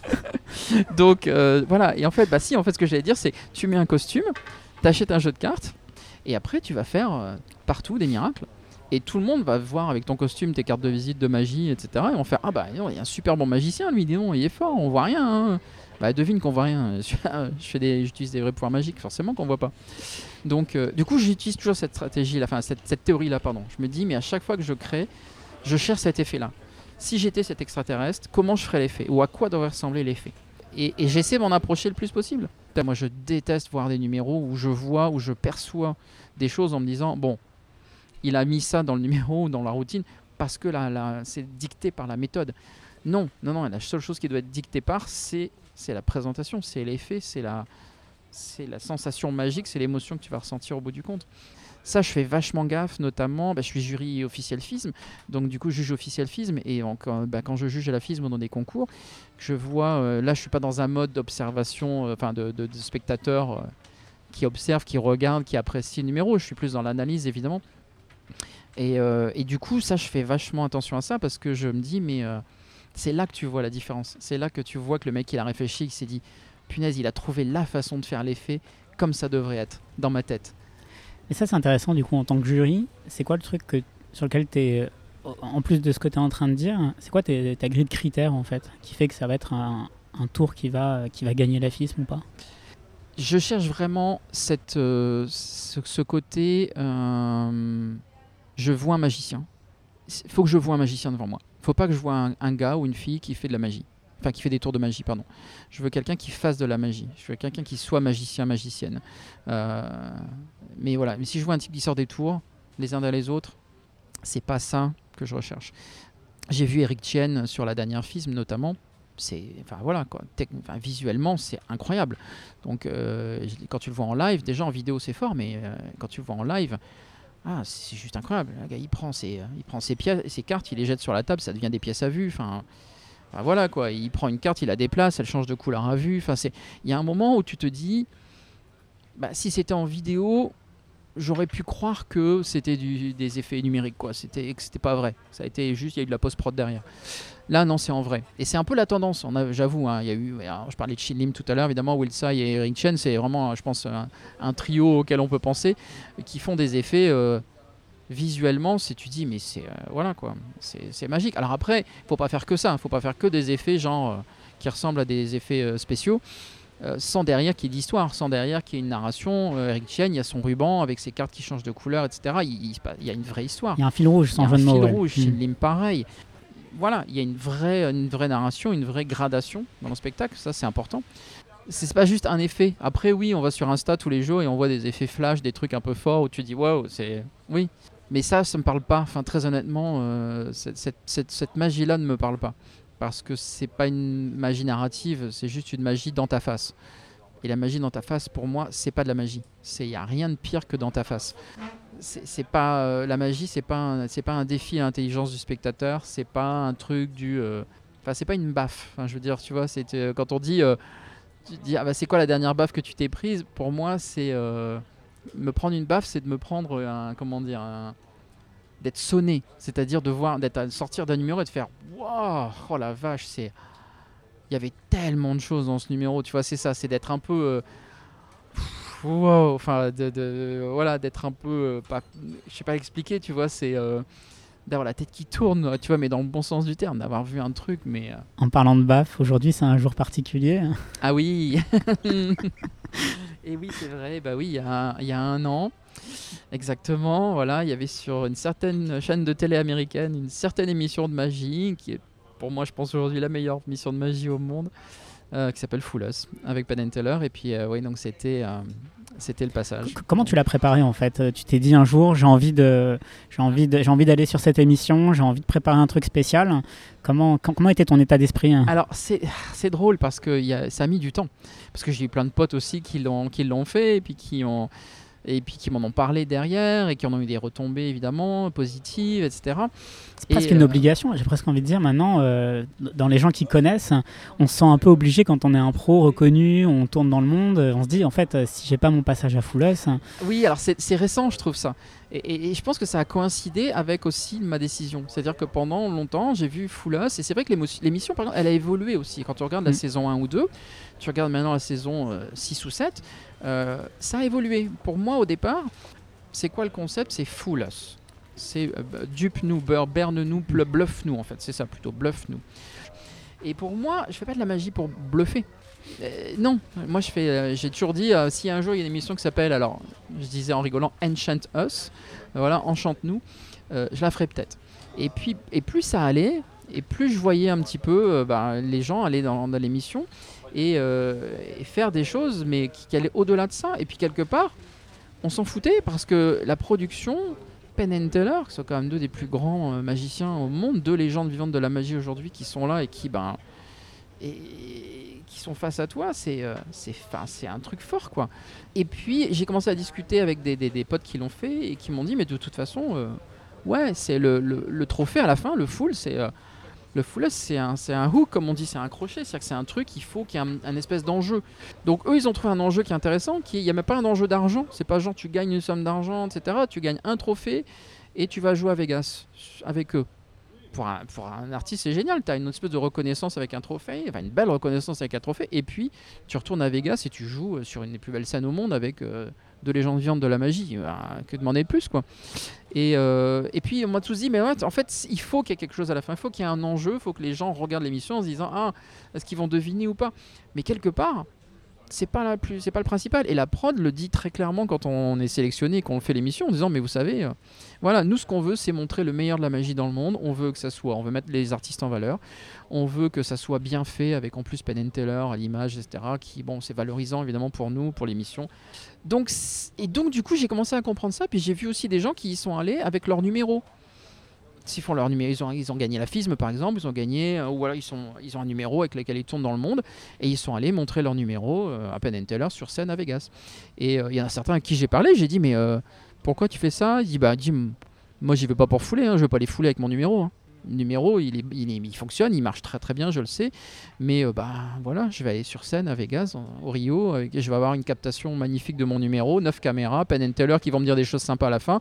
[laughs] donc euh, voilà. Et en fait, bah si, en fait, ce que j'allais dire, c'est tu mets un costume, t'achètes un jeu de cartes, et après, tu vas faire euh, partout des miracles. Et tout le monde va voir avec ton costume tes cartes de visite de magie, etc. Et on fait Ah bah non, il y a un super bon magicien, lui, dis donc, il est fort, on voit rien. hein. Bah devine qu'on voit rien. [laughs] Fais des, j'utilise des vrais pouvoirs magiques, forcément qu'on voit pas. Donc euh, du coup, j'utilise toujours cette stratégie, là, enfin cette, cette théorie-là, pardon. Je me dis, mais à chaque fois que je crée, je cherche cet effet-là. Si j'étais cet extraterrestre, comment je ferais l'effet? Ou à quoi devrait ressembler l'effet? Et, et j'essaie d'en approcher le plus possible. Moi, je déteste voir des numéros où je vois, où je perçois des choses en me disant, bon, il a mis ça dans le [laughs] numéro ou dans la routine parce que là, là, c'est dicté par la méthode. Non, non, non, la seule chose qui doit être dictée par, c'est c'est la présentation, c'est l'effet, c'est la, c'est la sensation magique, c'est l'émotion que tu vas ressentir au bout du compte. Ça, je fais vachement gaffe, notamment, bah, je suis jury officiel FISM, donc du coup, juge officiel FISM, et en- bah, quand je juge à la FISM dans des concours, je vois, euh, là, je suis pas dans un mode d'observation, euh, enfin, de, spectateur euh, qui observe, qui regarde, qui apprécie le numéro, je suis plus dans l'analyse, évidemment. Et, et du coup, ça, je fais vachement attention à ça parce que je me dis, mais c'est là que tu vois la différence. C'est là que tu vois que le mec, il a réfléchi, il s'est dit, punaise, il a trouvé la façon de faire l'effet comme ça devrait être, dans ma tête. Et ça, c'est intéressant du coup en tant que jury. C'est quoi le truc que, sur lequel tu es, en plus de ce que tu es en train de dire, c'est quoi ta grille de critères en fait, qui fait que ça va être un, un tour qui va, qui va gagner la FISM ou pas? Je cherche vraiment cette, euh, ce, ce côté, euh, je vois un magicien. Il faut que je vois un magicien devant moi. Faut pas que je vois un, gars ou une fille qui fait de la magie. Enfin, qui fait des tours de magie, pardon. Je veux quelqu'un qui fasse de la magie. Je veux quelqu'un qui soit magicien, magicienne. Euh, mais voilà, mais si je vois un type qui sort des tours, les uns derrière les autres, c'est pas ça que je recherche. J'ai vu Eric Chien sur la dernière FISM notamment. C'est, enfin voilà, quoi. Visuellement, c'est incroyable. Donc, euh, quand tu le vois en live, déjà en vidéo c'est fort, mais euh, quand tu le vois en live, ah, c'est juste incroyable. Le gars, il prend ses, il prend ses, pièces, ses cartes, il les jette sur la table, ça devient des pièces à vue. Enfin, voilà quoi. Il prend une carte, il la déplace, elle change de couleur à vue. Enfin, c'est, il y a un moment où tu te dis, bah, si c'était en vidéo, j'aurais pu croire que c'était des effets numériques, quoi. C'était, que c'était pas vrai. Ça a été juste, il y a eu de la post prod derrière. Là, non, c'est en vrai. Et c'est un peu la tendance. J'avoue, hein, y a eu. je parlais de Shin Lim tout à l'heure, évidemment, Wilsai et Eric Chen, c'est vraiment, je pense, un, trio auquel on peut penser, qui font des effets euh, visuellement. Si tu dis, mais c'est euh, voilà quoi, c'est, magique. Alors après, faut pas faire que ça. Faut pas faire que des effets genre euh, qui ressemblent à des effets euh, spéciaux. Euh, sans derrière qu'il y ait d'histoire, sans derrière qu'il y ait une narration. Euh, Eric Chen, il y a son ruban avec ses cartes qui changent de couleur, etc. Il, y a une vraie histoire. Il y a un fil rouge Il y sans a un fil rouge, Mm. Lim pareil. Voilà, il y a une vraie, une vraie narration, une vraie gradation dans le spectacle, ça c'est important. C'est pas juste un effet. Après, oui, on va sur Insta tous les jours et on voit des effets flash, des trucs un peu forts où tu dis waouh, c'est. Oui. Mais ça, ça me parle pas. Enfin, très honnêtement, euh, cette, cette- cette- cette magie-là ne me parle pas. Parce que c'est pas une magie narrative, c'est juste une magie dans ta face. Et la magie dans ta face, pour moi, c'est pas de la magie. Il n'y a rien de pire que dans ta face. C'est pas euh, la magie, c'est pas pas un défi à l'intelligence du spectateur, c'est pas un truc du, euh, enfin c'est pas une baffe. Enfin, je veux dire, tu vois, euh, quand on dit, tu dis, ah bah, c'est quoi la dernière baffe que tu t'es prise? Pour moi, c'est me prendre une baffe, c'est de me prendre un, comment dire, d'être sonné, c'est-à-dire de voir, d'être sortir d'un numéro et de faire, waouh, oh la vache, c'est il y avait tellement de choses dans ce numéro, tu vois, c'est ça, c'est d'être un peu. Euh, enfin, de, voilà, d'être un peu. Euh, pas, je sais pas expliquer, tu vois, c'est. Euh, d'avoir la tête qui tourne, tu vois, mais dans le bon sens du terme, d'avoir vu un truc, mais... En parlant de baf, aujourd'hui c'est un jour particulier. Ah oui [laughs] Et oui, c'est vrai, bah oui, il y, a, il y a un an, exactement, voilà, il y avait sur une certaine chaîne de télé américaine une certaine émission de magie qui est pour moi, je pense aujourd'hui la meilleure mission de magie au monde, euh, qui s'appelle Full Us, avec Penn Teller. Et puis, euh, oui, donc c'était. Euh, c'était le passage. Comment tu l'as préparé en fait? Tu t'es dit un jour j'ai envie de j'ai envie de, j'ai envie d'aller sur cette émission, j'ai envie de préparer un truc spécial. Comment comment était ton état d'esprit hein? Alors c'est, c'est drôle parce que y a, ça a mis du temps parce que j'ai eu plein de potes aussi qui l'ont qui l'ont fait et puis qui ont et puis qui m'en ont parlé derrière et qui en ont eu des retombées évidemment positives, etc. C'est presque une euh, obligation, j'ai presque envie de dire maintenant, euh, dans les gens qui connaissent, on se sent un peu obligé quand on est un pro reconnu, on tourne dans le monde, on se dit en fait, si j'ai pas mon passage à Foulos. Oui, alors c'est récent, je trouve ça. Et, je pense que ça a coïncidé avec aussi ma décision. C'est-à-dire que pendant longtemps, j'ai vu Foulos, et c'est vrai que l'émission, par exemple, elle a évolué aussi. Quand tu regardes la mm. saison 1 ou 2, tu regardes maintenant la saison 6 euh, ou 7, euh, ça a évolué. Pour moi, au départ, c'est quoi le concept? C'est Full Us. C'est euh, dupe-nous, berne-nous, bluffe-nous en fait. C'est ça plutôt, bluffe-nous. Et pour moi, je fais pas de la magie pour bluffer. non, moi je fais, j'ai toujours dit, si un jour il y a une émission qui s'appelle, alors je disais en rigolant, Enchant Us, voilà, enchante-nous, je la ferai peut-être. Et puis, et plus ça allait, et plus je voyais un petit peu bah, les gens aller dans l'émission, euh, et, faire des choses, mais qui, allaient au-delà de ça. Et puis quelque part, on s'en foutait parce que la production, Penn and Teller, qui sont quand même deux des plus grands euh, magiciens au monde, deux légendes vivantes de la magie aujourd'hui qui sont là et qui, ben, et, qui sont face à toi, c'est euh, un truc fort quoi. Et puis j'ai commencé à discuter avec des, des, potes qui l'ont fait et qui m'ont dit mais de toute façon, ouais, c'est le, le, trophée à la fin, le full, c'est le full c'est un, un hook, comme on dit, c'est un crochet. C'est-à-dire que c'est un truc, il faut qu'il y ait un, espèce d'enjeu. Donc eux, ils ont trouvé un enjeu qui est intéressant, qui il n'y a même pas un enjeu d'argent. C'est pas genre tu gagnes une somme d'argent, etc. Tu gagnes un trophée et tu vas jouer à Vegas avec eux. Pour un, artiste, c'est génial. Tu as une espèce de reconnaissance avec un trophée, enfin une belle reconnaissance avec un trophée. Et puis, tu retournes à Vegas et tu joues sur une des plus belles scènes au monde avec euh, de légendes viandes de la magie. Bah, que demander de plus, quoi. Et, euh, et puis, on m'a tous dit, mais en fait, il faut qu'il y ait quelque chose à la fin. Il faut qu'il y ait un enjeu. Il faut que les gens regardent l'émission en se disant, ah, est-ce qu'ils vont deviner ou pas? Mais quelque part, c'est pas la plus c'est pas le principal et la prod le dit très clairement quand on est sélectionné qu'on fait l'émission en disant mais vous savez euh, voilà nous ce qu'on veut c'est montrer le meilleur de la magie dans le monde on veut que ça soit on veut mettre les artistes en valeur on veut que ça soit bien fait avec en plus Penn Teller à l'image etc qui bon c'est valorisant évidemment pour nous pour l'émission et donc du coup j'ai commencé à comprendre ça puis j'ai vu aussi des gens qui y sont allés avec leur numéro s'ils font leur numéro, ils ont, gagné la FISM par exemple, ils ont gagné, euh, ou alors ils, sont, ils ont un numéro avec lequel ils tournent dans le monde, et ils sont allés montrer leur numéro euh, à Penn Teller sur scène à Vegas. Et euh, il y en a certains à qui j'ai parlé, j'ai dit, mais pourquoi tu fais ça? Il dit, bah, dis, moi j'y vais pas pour fouler, hein, je vais pas les fouler avec mon numéro. Hein. Numéro, il, est, il, il, fonctionne, il marche très très bien, je le sais. Mais bah voilà, je vais aller sur scène à Vegas, au Rio, et je vais avoir une captation magnifique de mon numéro, 9 caméras, Penn Teller qui vont me dire des choses sympas à la fin.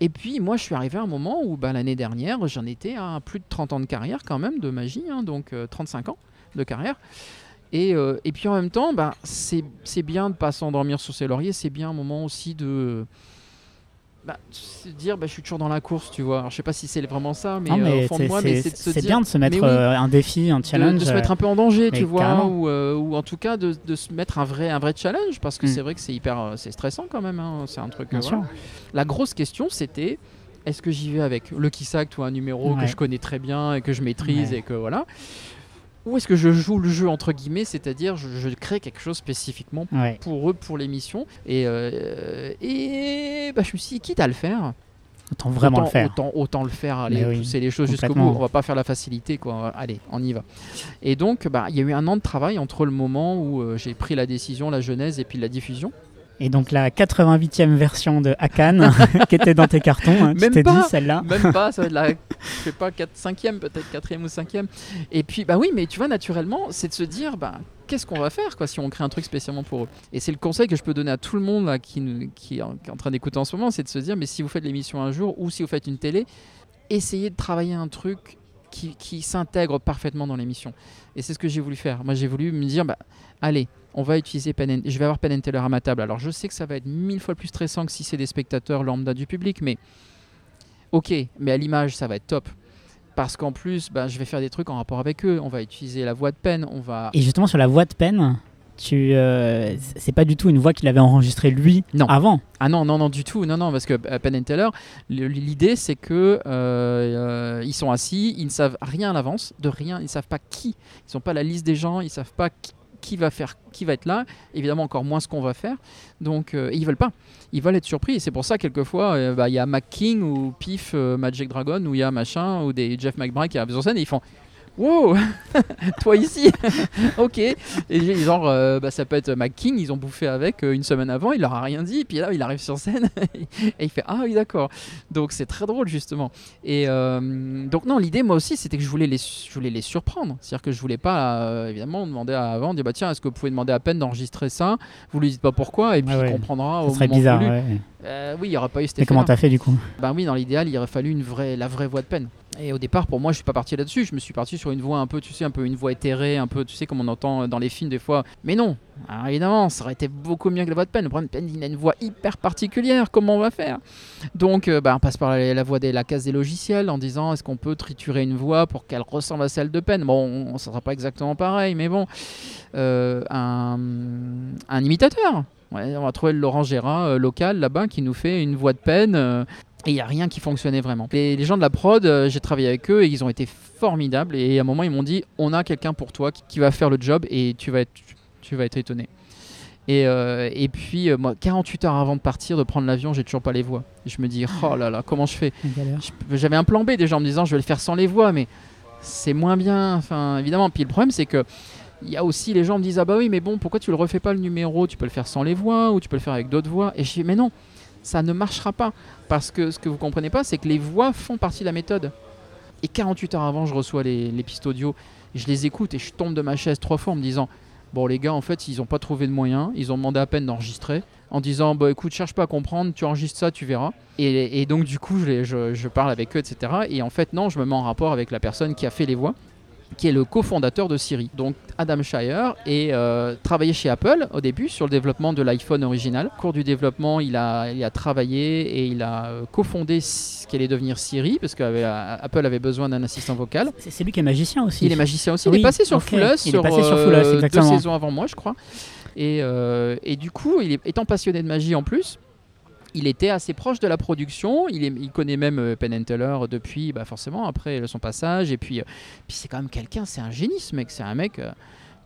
Et puis moi je suis arrivé à un moment où bah, l'année dernière j'en étais à plus de 30 ans de carrière quand même de magie, hein, donc 35 euh, ans de carrière. Et, euh, et puis en même temps, bah, c'est bien de ne pas s'endormir sur ses lauriers, c'est bien un moment aussi de bah, se dire bah, je suis toujours dans la course, tu vois. Alors, je sais pas si c'est vraiment ça, mais, euh, au fond de moi, c'est bien de se mettre euh, un défi, un challenge. De, se mettre un peu en danger, tu vois, ou, euh, ou, en tout cas de, de, se mettre un vrai, un vrai challenge, parce que mm. c'est vrai que c'est hyper, c'est stressant quand même. Hein. C'est un truc. La grosse question, c'était est-ce que j'y vais avec le Kissact ou un numéro que je connais très bien et que je maîtrise et que voilà ou est-ce que je joue le jeu entre guillemets, c'est-à-dire je, crée quelque chose spécifiquement pour eux, pour l'émission. Et, euh, et bah, je me suis dit, quitte à le faire, Autant vraiment autant, le faire. Autant, autant le faire, aller oui, pousser les choses jusqu'au bout. On va pas faire la facilité, quoi. Allez, on y va. Et donc, bah, il y a eu un an de travail entre le moment où euh, j'ai pris la décision, la genèse et puis la diffusion. Et donc la 88e version de Akan [laughs] qui était dans tes cartons, hein, tu Même t'es pas. dit celle-là. Même pas, [laughs] ça va être la, je sais pas, 4, 5e, peut-être 4e ou 5e. Et puis, bah oui, mais tu vois, naturellement, c'est de se dire, bah, qu'est-ce qu'on va faire quoi, si on crée un truc spécialement pour eux Et c'est le conseil que je peux donner à tout le monde là, qui, nous- qui est en qui est en train d'écouter en ce moment, c'est de se dire, mais si vous faites l'émission un jour ou si vous faites une télé, essayez de travailler un truc qui, qui s'intègre parfaitement dans l'émission. Et c'est ce que j'ai voulu faire. Moi, j'ai voulu me dire, bah, allez, on va utiliser Penn and- Je vais avoir Penn and Teller à ma table. Alors, je sais que ça va être mille fois plus stressant que si c'est des spectateurs lambda du public, mais ok, mais à l'image, ça va être top. Parce qu'en plus, bah, je vais faire des trucs en rapport avec eux. On va utiliser la voix de Penn, on va. Et justement sur la voix de peine, tu, euh, c'est pas du tout une voix qu'il avait enregistrée lui Non. avant. Ah non, non, non, du tout. Non, non, parce que euh, Penn and Teller, le- l'idée c'est que euh, euh, ils sont assis, ils ne savent rien à l'avance, de rien, ils ne savent pas qui. Ils n'ont pas la liste des gens, ils ne savent pas qui, qui va faire, qui va être là. Évidemment, encore moins ce qu'on va faire. Donc, euh, ils veulent pas. Ils veulent être surpris. C'est pour ça, quelquefois, euh, bah, il y a Mac King ou Pif euh, Magic Dragon, ou il y a machin, ou des Jeff McBride qui arrivent sur scène et ils font. Wow, [laughs] toi ici, [laughs] ok. Et genre, euh, bah, ça peut être Mac King, ils ont bouffé avec euh, une semaine avant, il leur a rien dit, puis là il arrive sur scène [laughs] et il fait ah oui d'accord. Donc c'est très drôle justement. Et euh, donc non, l'idée moi aussi c'était que je voulais les, je voulais les surprendre, c'est-à-dire que je voulais pas euh, évidemment demander à, avant, dire bah tiens est-ce que vous pouvez demander à peine d'enregistrer ça, vous lui dites pas pourquoi et puis ouais. il comprendra Ça au serait moment bizarre. voulu. ouais. Oui, il y aura pas eu cet Et comment effet-là. t'as fait du coup? Bah oui, dans l'idéal, il aurait fallu une vraie, la vraie voix de peine. Et au départ, pour moi, je suis pas parti là-dessus. Je me suis parti sur une voix un peu, tu sais, un peu une voix éthérée, un peu, tu sais, comme on entend dans les films des fois. Mais non, Alors, évidemment, ça aurait été beaucoup mieux que la voix de peine. Le problème, il a une voix hyper particulière. Comment on va faire? Donc, euh, bah, on passe par la, voix des, la case des logiciels en disant est-ce qu'on peut triturer une voix pour qu'elle ressemble à celle de peine Bon, on- ça sera pas exactement pareil, mais bon, Euh, un, imitateur. On va trouver le Laurent Gérard euh, local là-bas qui nous fait une voix de peine. Et il n'y a rien qui fonctionnait vraiment. Les, les gens de la prod, euh, j'ai travaillé avec eux et ils ont été formidables. Et à un moment, ils m'ont dit on a quelqu'un pour toi qui, qui va faire le job et tu vas être, tu vas être étonné. Et, euh, et puis, euh, moi, 48 heures avant de partir, de prendre l'avion, j'ai toujours pas les voix. Et je me dis oh là là, comment je fais J'avais un plan B déjà en me disant je vais le faire sans les voix, mais c'est moins bien. Enfin, évidemment. Puis le problème, c'est que il y a aussi les gens me disent ah bah oui, mais bon, pourquoi tu le refais pas le numéro? Tu peux le faire sans les voix ou tu peux le faire avec d'autres voix. Et je dis mais non, ça ne marchera pas. Parce que ce que vous comprenez pas, c'est que les voix font partie de la méthode. Et 48 heures avant, je reçois les, pistes audio, je les écoute et je tombe de ma chaise trois fois en me disant bon les gars, en fait, ils n'ont pas trouvé de moyen, ils ont demandé à peine d'enregistrer. En disant bah écoute cherche pas à comprendre. Tu enregistres ça tu verras. Et, donc du coup je parle avec eux etc et en fait non je me mets en rapport avec la personne qui a fait les voix qui est le cofondateur de Siri donc Adam Shire et euh, travaillé chez Apple au début sur le développement de l'iPhone original au cours du développement il a, il a travaillé et il a euh, cofondé ce qu'allait devenir Siri parce qu'Apple avait besoin d'un assistant vocal C'est lui qui est magicien aussi. il est magicien aussi. il est passé sur ok. Full House, Il est sur, passé sur euh, deux saisons avant moi, je crois. Et, euh, et du coup, il est, étant passionné de magie en plus, il était assez proche de la production. Il, connaît même euh, Penn Teller depuis, bah forcément, après son passage. Et puis, euh, puis c'est quand même quelqu'un, c'est un génie ce mec. C'est un mec. euh,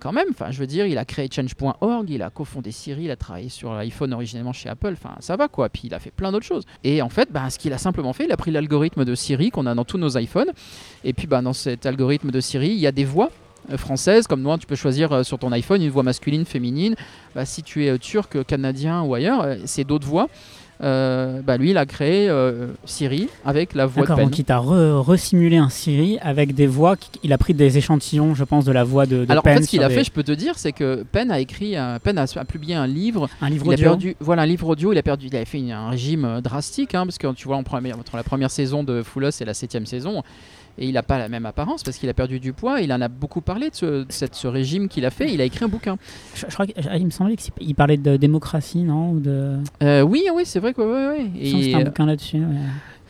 quand même, enfin, je veux dire, il a créé Change.org, il a cofondé Siri, il a travaillé sur l'iPhone originellement chez Apple, enfin, ça va quoi. Puis il a fait plein d'autres choses. Et en fait, bah, ce qu'il a simplement fait, il a pris l'algorithme de Siri qu'on a dans tous nos iPhones, et puis bah, dans cet algorithme de Siri, il y a des voix françaises, comme moi, tu peux choisir sur ton iPhone une voix masculine, féminine. Si tu es turc, canadien ou ailleurs, c'est d'autres voix. Euh, bah, lui, il a créé euh, Siri avec la voix de peine. donc il t'a re- resimulé un Siri avec des voix. Il a pris des échantillons, je pense, de la voix de, de Alors en fait, ce qu'il a des- fait, je peux te dire, c'est que Penn a écrit, un- Penn a, a publié un livre un livre il a audio. perdu, voilà, un livre audio. Il a perdu, il avait fait une- un régime euh, drastique, hein, parce que tu vois, en première- entre la première saison de Full House et la septième saison, et il n'a pas la même apparence parce qu'il a perdu du poids. Il en a beaucoup parlé de ce, de cette- ce régime qu'il a fait. Il a écrit un bouquin. Je, je crois qu'il me semblait qu'il parlait de démocratie, non Ou de... Euh, oui, oui, c'est vrai que ouais, ouais. Il que Et, un bouquin là-dessus. ouais.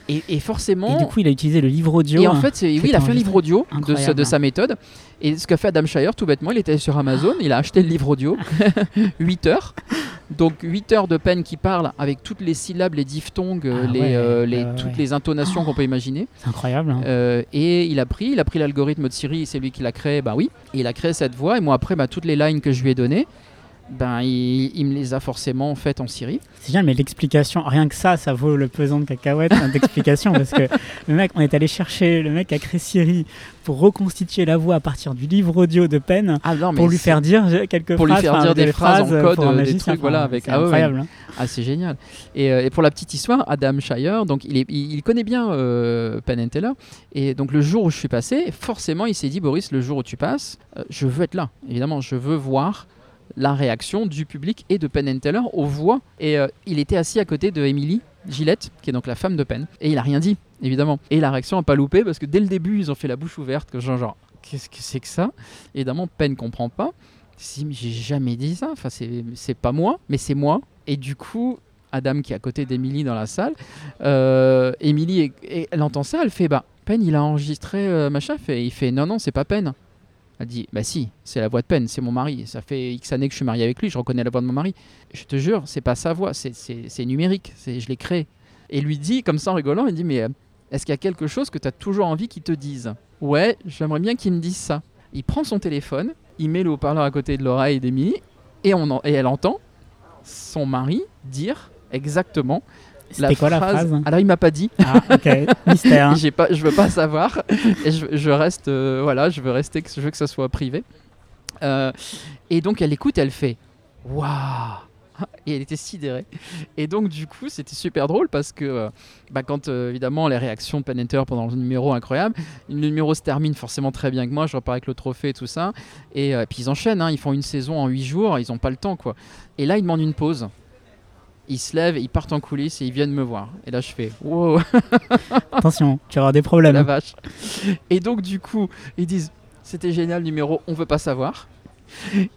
et, et forcément. Et du coup, il a utilisé le livre audio. Et en fait, oui, il a fait un livre audio de, de sa méthode. Et ce qu'a fait Adam Shire, tout bêtement, il était sur Amazon, il a acheté le livre audio, [laughs] 8 heures. Donc 8 heures de peine qui parle avec toutes les syllabes, les diphtongues, Ah les, ouais, euh, les- ouais, toutes ouais. les intonations qu'on peut imaginer. c'est incroyable. hein. Euh, et il a pris, il a pris l'algorithme de Siri, c'est lui qui l'a créé, bah oui. Et il a créé cette voix. Et moi après, bah, toutes les lines que je lui ai données, ben il, il me les a forcément faites en Syrie. C'est génial, mais l'explication, rien que ça, ça vaut le pesant de cacahuètes hein, d'explication parce que le mec, on est allé chercher le mec a créé Siri pour reconstituer la voix à partir du livre audio de peine Ah non, pour lui faire dire quelques pour lui phrases, faire enfin, dire des phrases en code, euh, des trucs, voilà, enfin, avec- c'est ah incroyable. hein. Ah, c'est génial. Et, euh, et pour la petite histoire, Adam Shire, donc il, est, il, il connaît bien euh, Penn and Teller. Et donc le jour où je suis passé, forcément, il s'est dit Boris, le jour où tu passes, euh, je veux être là. Évidemment, je veux voir la réaction du public et de Penn and Teller aux voix. Et euh, il était assis à côté de Emily Gillette, qui est donc la femme de Penn. Et il a rien dit, évidemment. Et la réaction n'a pas loupé parce que dès le début, ils ont fait la bouche ouverte, genre, genre qu'est-ce que c'est que ça? Évidemment, Penn comprend pas. Si, j'ai jamais dit ça. Enfin, c'est pas moi, mais c'est moi. Et du coup, Adam qui est à côté d'Emily dans la salle, euh, Emily, et elle entend ça, elle fait bah Penn, il a enregistré euh, machin. Fait, il fait non non, c'est pas Penn. Elle dit bah si, c'est la voix de Penn, c'est mon mari. Ça fait X années que je suis marié avec lui, je reconnais la voix de mon mari. Je te jure, c'est pas sa voix, c'est- numérique, je l'ai créé. Et lui dit comme ça en rigolant, il dit mais euh, est-ce qu'il y a quelque chose que tu as toujours envie qu'ils te disent Ouais, j'aimerais bien qu'ils me disent ça. Il prend son téléphone, il met le haut-parleur à côté de l'oreille d'Emily et, on et elle entend son mari dire exactement C'était quoi la phrase. Alors il m'a pas dit, Ah, ok, [laughs] mystère. j'ai pas, je veux pas savoir et je, je reste, euh, voilà, je veux rester, que- je veux que ça soit privé. Euh, et donc elle écoute, elle fait waouh et elle était sidérée. Et donc du coup c'était super drôle parce que euh, bah, quand euh, évidemment les réactions de Penn Hunter pendant le numéro incroyable, le numéro se termine forcément très bien que moi, je repars avec le trophée et tout ça. Et euh, puis ils enchaînent, hein, ils font une saison en 8 jours, ils ont pas le temps quoi. Et là ils demandent une pause. Ils se lèvent, ils partent en coulisses et ils viennent me voir. Et là je fais wow [laughs] Attention, tu auras des la problèmes. vache. Et donc du coup, ils disent c'était génial numéro, on veut pas savoir.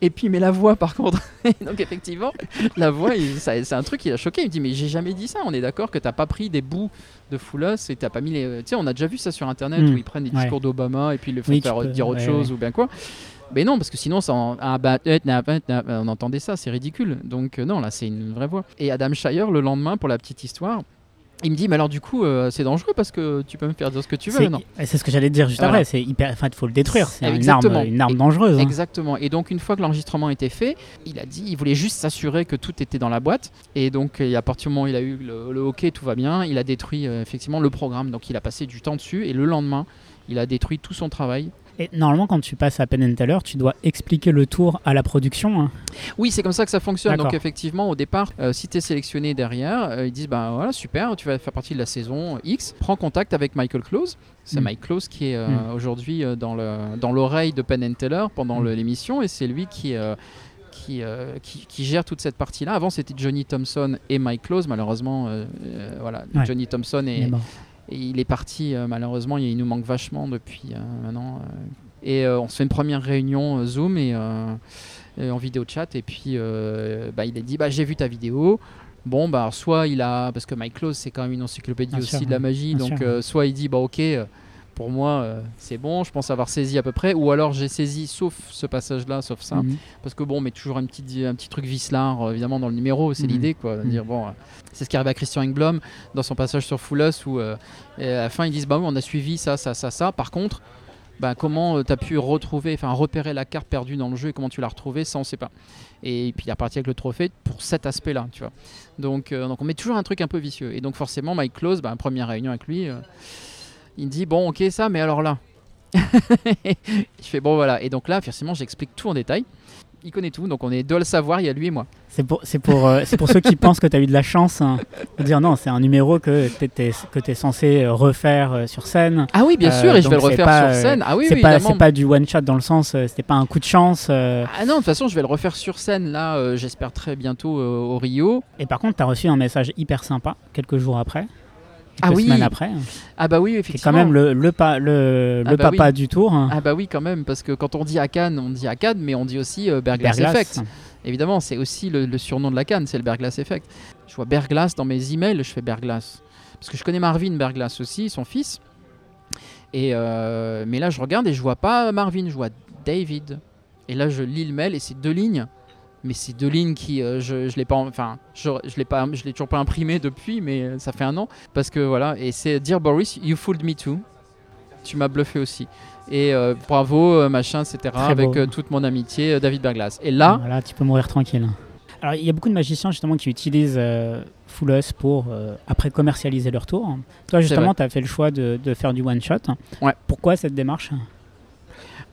Et puis mais la voix par contre, [laughs] donc effectivement, la voix, c'est un truc qui a choqué. Il me dit mais j'ai jamais dit ça. On est d'accord que t'as pas pris des bouts de Foulos et t'as pas mis les. Tu sais, on a déjà vu ça sur internet Mm. où ils prennent des Ouais. discours d'Obama et puis ils le font Oui, faire peux- dire autre ouais, chose ouais. ou bien quoi. Mais non, parce que sinon, ça en- euh, on entendait ça, c'est ridicule. Donc euh, non, là, c'est une vraie voix. Et Adam Shire, le lendemain, pour la petite histoire, il me dit, mais alors du coup, euh, c'est dangereux parce que tu peux me faire dire ce que tu veux. C'est ce que j'allais dire juste Voilà. après. C'est hyper. Enfin, il faut le détruire. C'est une arme, une arme Et- dangereuse. hein. Exactement. Et donc, une fois que l'enregistrement était fait, il a dit, il voulait juste s'assurer que tout était dans la boîte. Et donc, et à partir du moment où il a eu le, le OK, tout va bien, il a détruit euh, effectivement le programme. Donc, il a passé du temps dessus. Et le lendemain, il a détruit tout son travail. Et normalement, quand tu passes à Penn and Teller, tu dois expliquer le tour à la production. hein. Oui, c'est comme ça que ça fonctionne. Donc effectivement, au départ, euh, si tu es sélectionné derrière, euh, ils disent bah voilà, super, tu vas faire partie de la saison X. Prends contact avec Michael Close. C'est Mm. Mike Close qui est euh, Mm. aujourd'hui dans le dans l'oreille de Penn and Teller pendant Mm. l'émission et c'est lui qui qui, euh, qui, qui gère toute cette partie-là. Avant, c'était Johnny Thompson et Mike Close. Malheureusement, euh, euh, voilà, Ouais. Johnny Thompson est. et il est parti, euh, malheureusement, il, nous manque vachement depuis euh, maintenant. euh. et on se fait une première réunion Zoom et, en vidéo chat. Et puis bah, il a dit bah, J'ai vu ta vidéo. Bon, bah, soit il a. Parce que Mike Close, c'est quand même une encyclopédie Bien aussi sûr, de la magie. Donc, euh, soit il dit Bah, ok, euh, pour moi, euh, c'est bon, je pense avoir saisi à peu près. Ou alors j'ai saisi sauf ce passage-là, sauf ça. Mhm. Parce que bon, on met toujours un petit, un petit truc vicelard, euh, évidemment, dans le numéro, c'est Mhm. l'idée, quoi. de Mhm. Dire, bon, euh, c'est ce qui arrive à Christian Engblom dans son passage sur Full Us, où à la fin, ils disent, bah oui, on a suivi ça, ça, ça, ça. Par contre, bah, comment tu as pu retrouver, enfin, repérer la carte perdue dans le jeu et comment tu l'as retrouvée, ça, on sait pas. Et puis, il est reparti avec le trophée pour cet aspect-là, tu vois. Donc, euh, donc, on met toujours un truc un peu vicieux. Et donc, forcément, Mike Close, bah, première réunion avec lui, euh, il me dit, bon, ok, ça, mais alors là. [laughs] je fais, bon, voilà. Et donc là, forcément, j'explique tout en détail. Il connaît tout, donc on est deux à le savoir, il y a lui et moi. C'est pour, c'est pour, euh, c'est pour ceux qui [laughs] pensent que tu as eu de la chance hein, de dire non, c'est un numéro que tu es, censé euh, refaire euh, sur scène. Ah oui, bien Euh, sûr, et je vais le refaire pas, sur scène. Ah oui, c'est oui, pas, c'est pas du one shot dans le sens, c'était pas un coup de chance. Ah non, de toute façon, je vais le refaire sur scène là, j'espère très bientôt au Rio. Et par contre, tu as reçu un message hyper sympa quelques jours après. Ah oui. semaines après. Ah bah oui, effectivement. quand même le, le, pa- le, Ah le bah papa oui. du tour. hein, Ah bah oui, quand même, parce que quand on dit à Cannes, on dit à Cannes, mais on dit aussi euh, Berglas Berglas. Effect. Évidemment, c'est aussi le, le surnom de la Cannes, c'est le Berglas Effect. Je vois Berglas dans mes emails, je fais Berglas. Parce que je connais Marvin Berglas aussi, son fils. Et euh, mais là, je regarde et je vois pas Marvin, je vois David. Et là, je lis le mail et c'est deux lignes. Mais c'est deux lignes qui, euh, je, je l'ai pas, enfin, je, je l'ai pas, je l'ai toujours pas imprimé depuis, mais euh, ça fait un an parce que voilà. Et c'est Dear Boris, you fooled me too. tu m'as bluffé aussi. Et euh, bravo, machin, etc. Très avec euh, toute mon amitié, David Berglas. Et là, Voilà, tu peux mourir tranquille. Alors, il y a beaucoup de magiciens justement qui utilisent Full Us pour après commercialiser leur tour. Toi, justement, tu as fait le choix de, de faire du one shot. Ouais. Pourquoi cette démarche?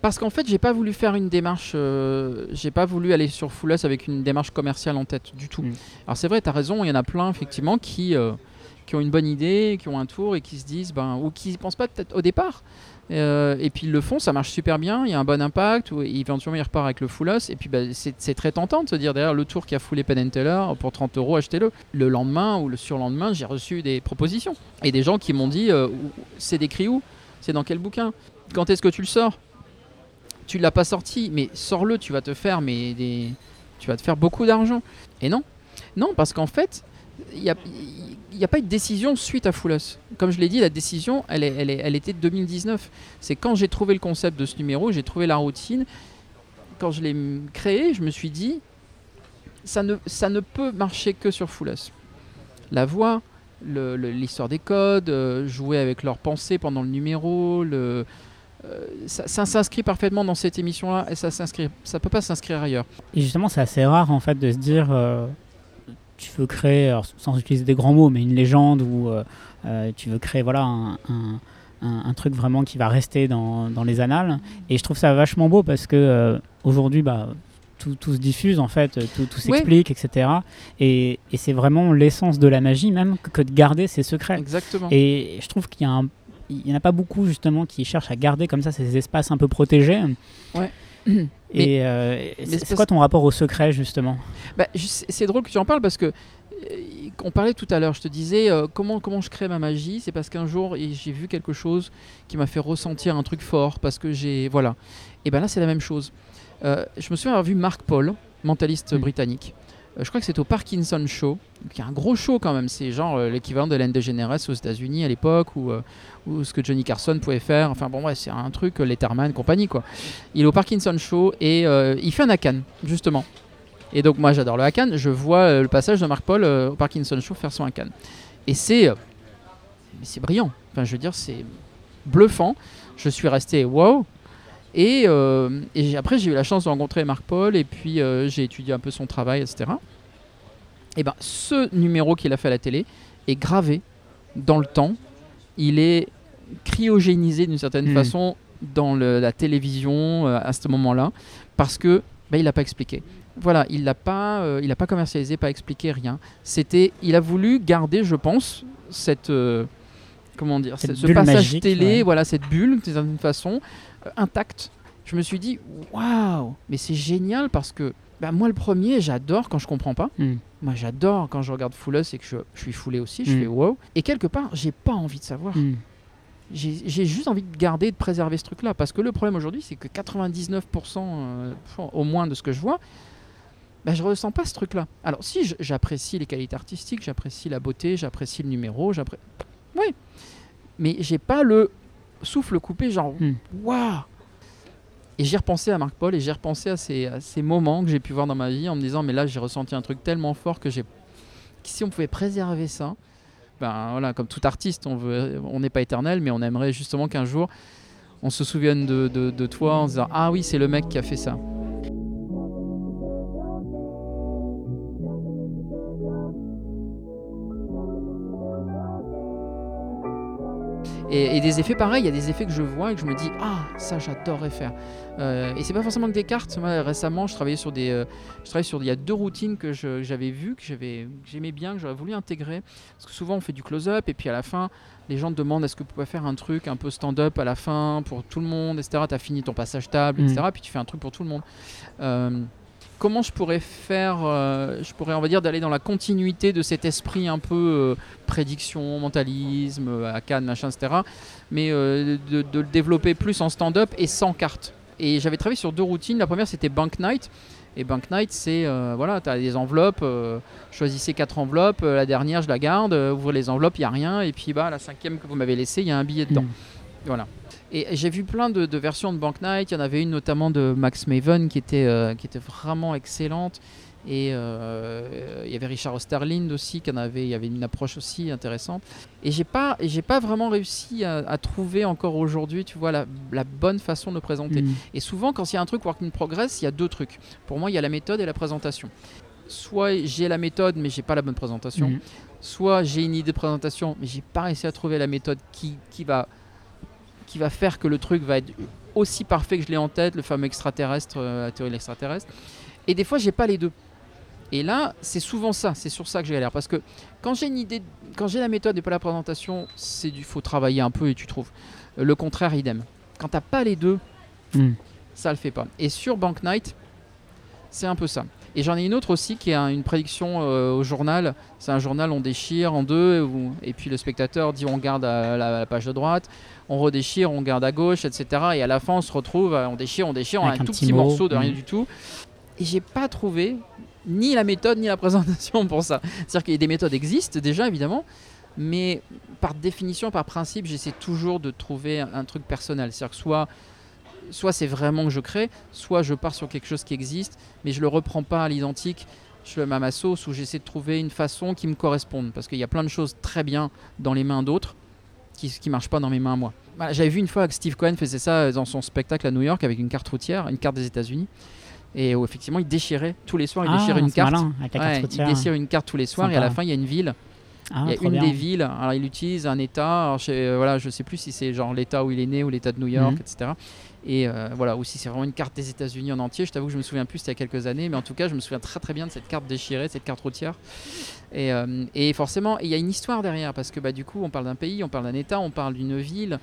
Parce qu'en fait, j'ai pas voulu faire une démarche, euh, j'ai pas voulu aller sur Full Us avec une démarche commerciale en tête du tout. Mm. Alors c'est vrai, tu as raison, il y en a plein effectivement qui, euh, qui ont une bonne idée, qui ont un tour et qui se disent, ben, ou qui pensent pas peut-être au départ. Euh, et puis ils le font, ça marche super bien, il y a un bon impact, ou éventuellement ils repartent avec le Full Us. Et puis ben, c'est très tentant de se dire derrière le tour qui a foulé Penn Teller, pour 30 euros, achetez-le. Le lendemain ou le surlendemain, j'ai reçu des propositions. Et des gens qui m'ont dit, euh, c'est décrit où C'est dans quel bouquin? Quand est-ce que tu le sors? Tu l'as pas sorti, mais sors-le, tu vas te faire, mais tu vas te faire beaucoup d'argent. Et non, non, parce qu'en fait, il n'y a, a pas eu de décision suite à Full. Comme je l'ai dit, la décision, elle, était de 2019. C'est quand j'ai trouvé le concept de ce numéro, j'ai trouvé la routine. Quand je l'ai créé, je me suis dit, ça ne, peut marcher que sur Full. La voix, l'histoire des codes, euh, jouer avec leurs pensées pendant le numéro, le, ça, ça s'inscrit parfaitement dans cette émission-là et ça s'inscrit, ça peut pas s'inscrire ailleurs. Et justement, c'est assez rare en fait de se dire euh, tu veux créer, alors, sans utiliser des grands mots, mais une légende ou euh, euh, tu veux créer voilà un, un- un- un truc vraiment qui va rester dans, dans les annales. Et je trouve ça vachement beau parce que euh, aujourd'hui, bah, tout, tout se diffuse en fait, tout, tout s'explique, etc. Et, et c'est vraiment l'essence de la magie même que, que de garder ses secrets. Exactement. Et je trouve qu'il y a un- il y en a pas beaucoup justement qui cherchent à garder comme ça ces espaces un peu protégés. Ouais. [clears throat] Et euh, c'est quoi ton rapport au secret justement? Bah, c'est drôle que tu en parles parce que euh, on parlait tout à l'heure. Je te disais euh, comment comment je crée ma magie? C'est parce qu'un jour j'ai vu quelque chose qui m'a fait ressentir un truc fort parce que j'ai voilà. Et ben là c'est la même chose. Euh, je me souviens avoir vu Mark Paul, mentaliste britannique. Euh, je crois que c'est au Parkinson Show, qui est un gros show quand même. C'est genre euh, l'équivalent de DeGeneres aux États-Unis à l'époque, ou, euh, ou ce que Johnny Carson pouvait faire. Enfin bon, ouais, c'est un truc, Letterman, compagnie quoi. Il est au Parkinson Show et il fait un Hakan, justement. Et donc moi j'adore le Hakan. Je vois le passage de Mark Paul au Parkinson Show faire son Hakan. Et c'est c'est brillant. Enfin, je veux dire, c'est bluffant. Je suis resté wow. Et, euh, et après, j'ai eu la chance de rencontrer Marc Paul et puis euh, j'ai étudié un peu son travail, etc. Et ben, ce numéro qu'il a fait à la télé est gravé dans le temps. Il est cryogénisé d'une certaine Hmm. façon dans le- la télévision euh, à ce moment-là parce que ben, il l'a pas expliqué. Voilà, il l'a pas, il a pas commercialisé, pas expliqué rien. C'était, il a voulu garder, je pense, cette comment dire, Cette ce- passage magique, télé, ouais. voilà cette bulle d'une certaine façon euh, intacte. Je me suis dit waouh, mais c'est génial parce que bah, moi le premier, j'adore quand je comprends pas. Hmm. Moi j'adore quand je regarde Full Us et que je, je suis foulé aussi, je Mm. fais wow. Et quelque part, j'ai pas envie de savoir. Hmm. J'ai juste envie de garder, de préserver ce truc-là. Parce que le problème aujourd'hui, c'est que 99% euh, au moins de ce que je vois, bah, je ressens pas ce truc-là. Alors si j'apprécie les qualités artistiques, j'apprécie la beauté, j'apprécie le numéro, j'apprécie... Oui. Mais j'ai pas le souffle coupé, genre Hmm. waouh Et j'ai repensé à Marc Paul et j'ai repensé à ces, à ces moments que j'ai pu voir dans ma vie en me disant mais là j'ai ressenti un truc tellement fort que j'ai si on pouvait préserver ça ben voilà comme tout artiste on veut on n'est pas éternel mais on aimerait justement qu'un jour on se souvienne de, de- de toi en se disant ah oui c'est le mec qui a fait ça Et, et des effets pareils, il y a des effets que je vois et que je me dis ah ça j'adorerais faire. Euh, et c'est pas forcément que des cartes. Moi récemment je travaillais sur des, euh, je travaille sur il y a deux routines que j'avais vues que j'avais j'aimais bien que j'aurais voulu intégrer parce que souvent on fait du close-up et puis à la fin les gens te demandent est-ce que vous pouvez faire un truc un peu stand-up à la fin pour tout le monde etc. T'as fini ton passage table etc. Puis tu fais un truc pour tout le monde. Euh, comment je pourrais faire, euh, je pourrais on va dire d'aller dans la continuité de cet esprit un peu euh, prédiction, mentalisme, euh, à Cannes, machin, etc. Mais euh, de, de le développer plus en stand-up et sans carte. Et j'avais travaillé sur deux routines. La première c'était Bank Night. Et Bank Night, c'est voilà, tu as des enveloppes, choisissez quatre enveloppes, la dernière je la garde, ouvrez les enveloppes, il n'y a rien, et puis bah, la cinquième que vous m'avez laissée, il y a un billet dedans. Hmm. Voilà. Et j'ai vu plein de, de versions de Bank Night. Il y en avait une notamment de Max Maven qui était, euh, qui était vraiment excellente. Et euh, il y avait Richard Osterlind aussi, qui en avait, il y avait une approche aussi intéressante. Et j'ai pas, j'ai pas vraiment réussi à, trouver encore aujourd'hui, tu vois, la, bonne façon de le présenter. Mm. Et souvent, quand il y a un truc work in progress, il y a deux trucs. Pour moi, il y a la méthode et la présentation. Soit j'ai la méthode, mais j'ai pas la bonne présentation. Mm. Soit j'ai une idée de présentation, mais j'ai pas réussi à trouver la méthode qui, qui va qui va faire que le truc va être aussi parfait que je l'ai en tête, le fameux extraterrestre, euh, la théorie de l'extraterrestre. Et des fois, j'ai pas les deux. Et là, c'est souvent ça, c'est sur ça que j'ai galère. Parce que quand j'ai une idée, quand j'ai la méthode et pas la présentation, c'est du faut travailler un peu et tu trouves. Le contraire, idem. Quand t'as pas les deux, hmm. ça le fait pas. Et sur Bank Night, c'est un peu ça. Et j'en ai une autre aussi qui est une prédiction euh, au journal. C'est un journal, on déchire en deux, et puis le spectateur dit on garde à la, page de droite, on redéchire, on garde à gauche, etc. Et à la fin, on se retrouve, on déchire, on déchire, on a un, tout petit, morceau de rien hmm. du tout. Et j'ai pas trouvé ni la méthode ni la [laughs] présentation pour ça. C'est-à-dire que des méthodes existent déjà évidemment, mais par définition, par principe, j'essaie toujours de trouver un, truc personnel. C'est-à-dire que soit, soit c'est vraiment que je crée, soit je pars sur quelque chose qui existe, mais je le reprends pas à l'identique. Je à ma sauce ou j'essaie de trouver une façon qui me corresponde. Parce qu'il y a plein de choses très bien dans les mains d'autres qui ne marchent pas dans mes mains à moi. J'avais vu une fois que Steve Cohen faisait ça dans son spectacle à New York avec une carte routière, une carte des États-Unis. Et où effectivement, il déchirait tous les soirs, il ah, déchirait une carte. il déchire une carte tous les soirs et à la fin, il y a une ville. Ah, il y a une des villes. Alors, il utilise un État. Alors, je, euh, voilà, je sais plus si c'est genre l'État où il est né ou l'État de New York, mhm. etc. Et euh, voilà, ou si c'est vraiment une carte des États-Unis en entier. Je t'avoue que je me souviens plus, c'était il y a quelques années, mais en tout cas, je me souviens très très bien de cette carte déchirée, cette carte routière. Et, euh, et forcément, il y a une histoire derrière parce que bah, du coup, on parle d'un pays, on parle d'un État, on parle d'une ville.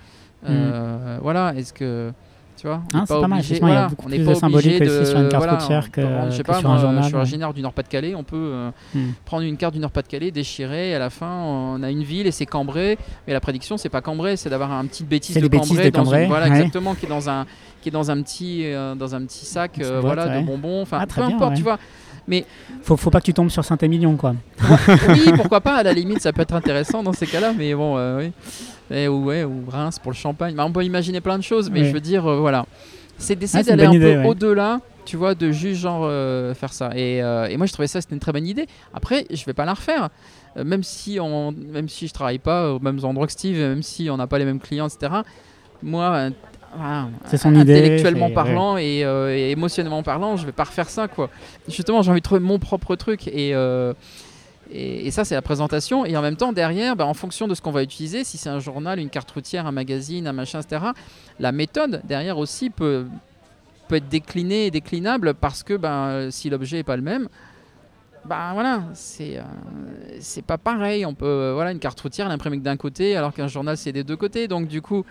Mhm. Voilà, est-ce que tu vois, ah, c'est pas, mal. y a beaucoup plus de symbolique aussi sur une carte routière que, je sais pas, sur un journal. Je suis originaire du Nord-Pas-de-Calais. On peut euh, hmm. prendre une carte du Nord-Pas-de-Calais, déchirer, et à la fin, on a une ville et c'est Cambrai. Mais la prédiction, c'est pas Cambrai, c'est d'avoir un petit bêtise de Cambrai. Dans Cambrai. voilà, exactement, qui est dans un, qui est dans un petit, euh, dans un petit sac, euh, voilà, de bonbons. Enfin, ah, peu importe, tu vois. Mais faut, faut pas que tu tombes sur Saint-Émilion, quoi. [laughs] oui, pourquoi pas. À la limite, ça peut être intéressant dans ces cas-là. Mais bon, oui. Et, ou, ouais, ou Reims pour le champagne. Bah, on peut imaginer plein de choses, mais je veux dire, voilà c'est d'essayer ah, d'aller un peu au-delà tu vois, de juste genre euh, faire ça. Et, euh, et, moi, je trouvais ça c'était une très bonne idée. Après, je vais pas la refaire, euh, même si on, même si je travaille pas aux mêmes endroits que Steve, même si on n'a pas les mêmes clients, etc. Moi, c'est son intellectuellement parlant et, émotionnellement parlant, je vais pas refaire ça, quoi. Justement, j'ai envie de trouver mon propre truc et et, ça, c'est la présentation. Et en même temps, derrière, bah, en fonction de ce qu'on va utiliser, si c'est un journal, une carte routière, un magazine, un machin, etc., la méthode derrière aussi peut, peut être déclinée et déclinable parce que ben, si l'objet n'est pas le même, ben voilà, c'est euh, c'est pas pareil. On peut, voilà, une carte routière, l'imprimer que d'un côté, alors qu'un journal, c'est des deux côtés. Donc, du coup, euh,